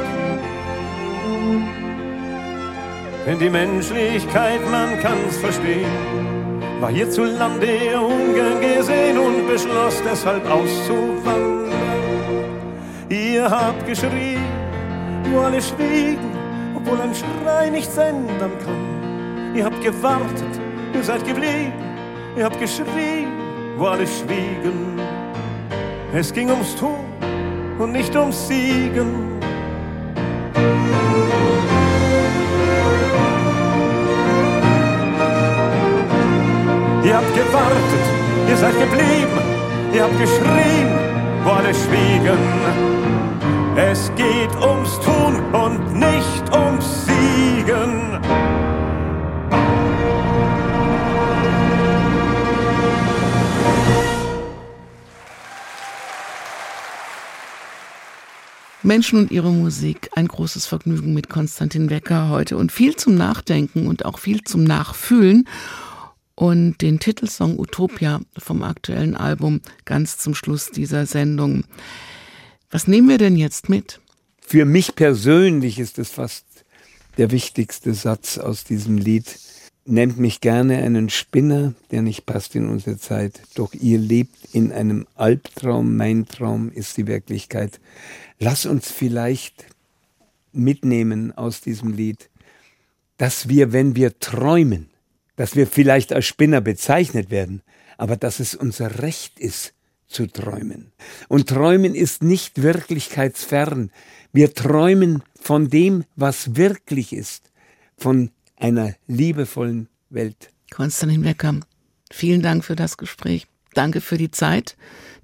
Denn die Menschlichkeit, man kann's verstehen, war hierzulande ungern gesehen und beschloss deshalb auszuwandern. Ihr habt geschrien, wo alle schwiegen, obwohl ein Schrei nichts ändern kann. Ihr habt gewartet, ihr seid geblieben, ihr habt geschrien, wo alle schwiegen. Es ging ums Tun und nicht ums Siegen. Ihr habt gewartet, ihr seid geblieben, ihr habt geschrien, wo alle schwiegen. Es geht ums Tun und nicht ums Siegen. Menschen und ihre Musik, ein großes Vergnügen mit Konstantin Wecker heute und viel zum Nachdenken und auch viel zum Nachfühlen und den Titelsong Utopia vom aktuellen Album ganz zum Schluss dieser Sendung. Was nehmen wir denn jetzt mit? Für mich persönlich ist es fast der wichtigste Satz aus diesem Lied. Nennt mich gerne einen Spinner, der nicht passt in unsere Zeit, doch ihr lebt in einem Albtraum, mein Traum ist die Wirklichkeit. Lass uns vielleicht mitnehmen aus diesem Lied, dass wir, wenn wir träumen, dass wir vielleicht als Spinner bezeichnet werden, aber dass es unser Recht ist, zu träumen. Und träumen ist nicht wirklichkeitsfern. Wir träumen von dem, was wirklich ist, von einer liebevollen Welt. Konstantin Wecker, vielen Dank für das Gespräch. Danke für die Zeit.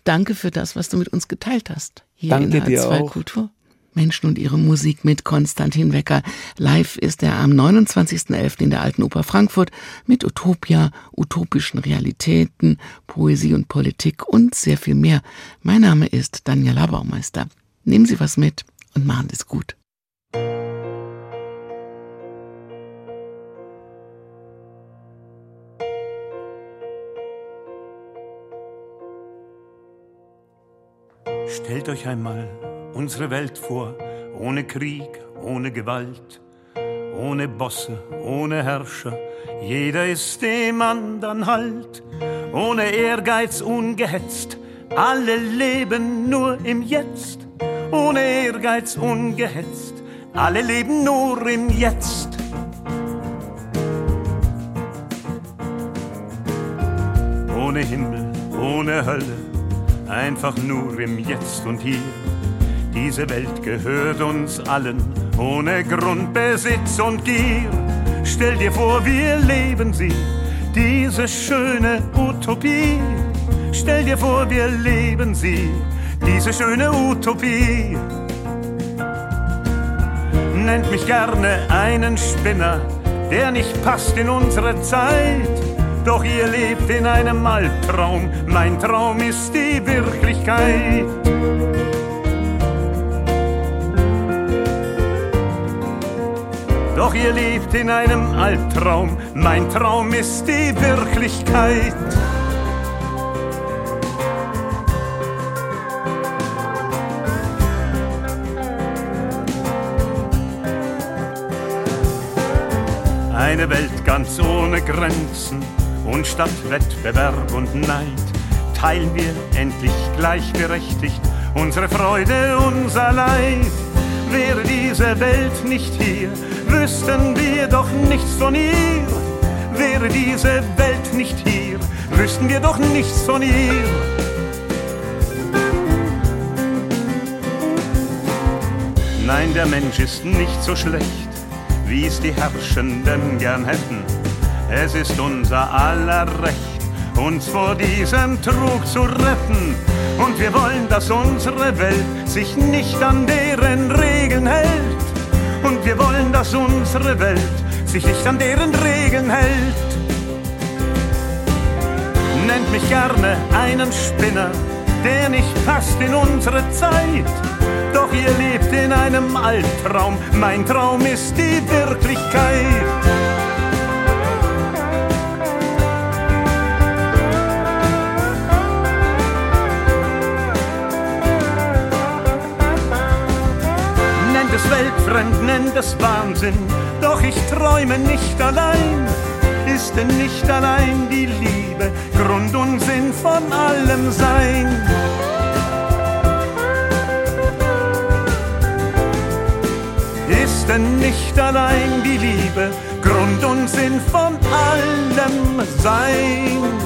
Danke für das, was du mit uns geteilt hast. Hier Danke in dir H2 auch. Kultur. Menschen und ihre Musik mit Konstantin Wecker. Live ist er am 29.11. in der Alten Oper Frankfurt mit Utopia, utopischen Realitäten, Poesie und Politik und sehr viel mehr. Mein Name ist Daniela Baumeister. Nehmen Sie was mit und machen es gut. Stellt euch einmal unsere Welt vor, ohne Krieg, ohne Gewalt, ohne Bosse, ohne Herrscher. Jeder ist dem anderen Halt, ohne Ehrgeiz ungehetzt. Alle leben nur im Jetzt, ohne Ehrgeiz ungehetzt. Alle leben nur im Jetzt. Ohne Himmel, ohne Hölle, einfach nur im Jetzt und hier. Diese Welt gehört uns allen, ohne Grundbesitz und Gier. Stell dir vor, wir leben sie, diese schöne Utopie. Stell dir vor, wir leben sie, diese schöne Utopie. Nennt mich gerne einen Spinner, der nicht passt in unsere Zeit. Doch ihr lebt in einem Albtraum, mein Traum ist die Wirklichkeit. Doch ihr lebt in einem Albtraum, mein Traum ist die Wirklichkeit. Eine Welt ganz ohne Grenzen und statt Wettbewerb und Neid teilen wir endlich gleichberechtigt unsere Freude, unser Leid. Wäre diese Welt nicht hier, wüssten wir doch nichts von ihr. Wäre diese Welt nicht hier, wüssten wir doch nichts von ihr. Nein, der Mensch ist nicht so schlecht, wie es die Herrschenden gern hätten. Es ist unser aller Recht, uns vor diesem Trug zu retten. Und wir wollen, dass unsere Welt sich nicht an deren Regeln hält. Und wir wollen, dass unsere Welt sich nicht an deren Regeln hält. Nennt mich gerne einen Spinner, der nicht passt in unsere Zeit. Doch ihr lebt in einem Albtraum, mein Traum ist die Wirklichkeit. Weltfremd, nennt es Wahnsinn, doch ich träume nicht allein. Ist denn nicht allein die Liebe Grund und Sinn von allem Sein? Ist denn nicht allein die Liebe Grund und Sinn von allem Sein?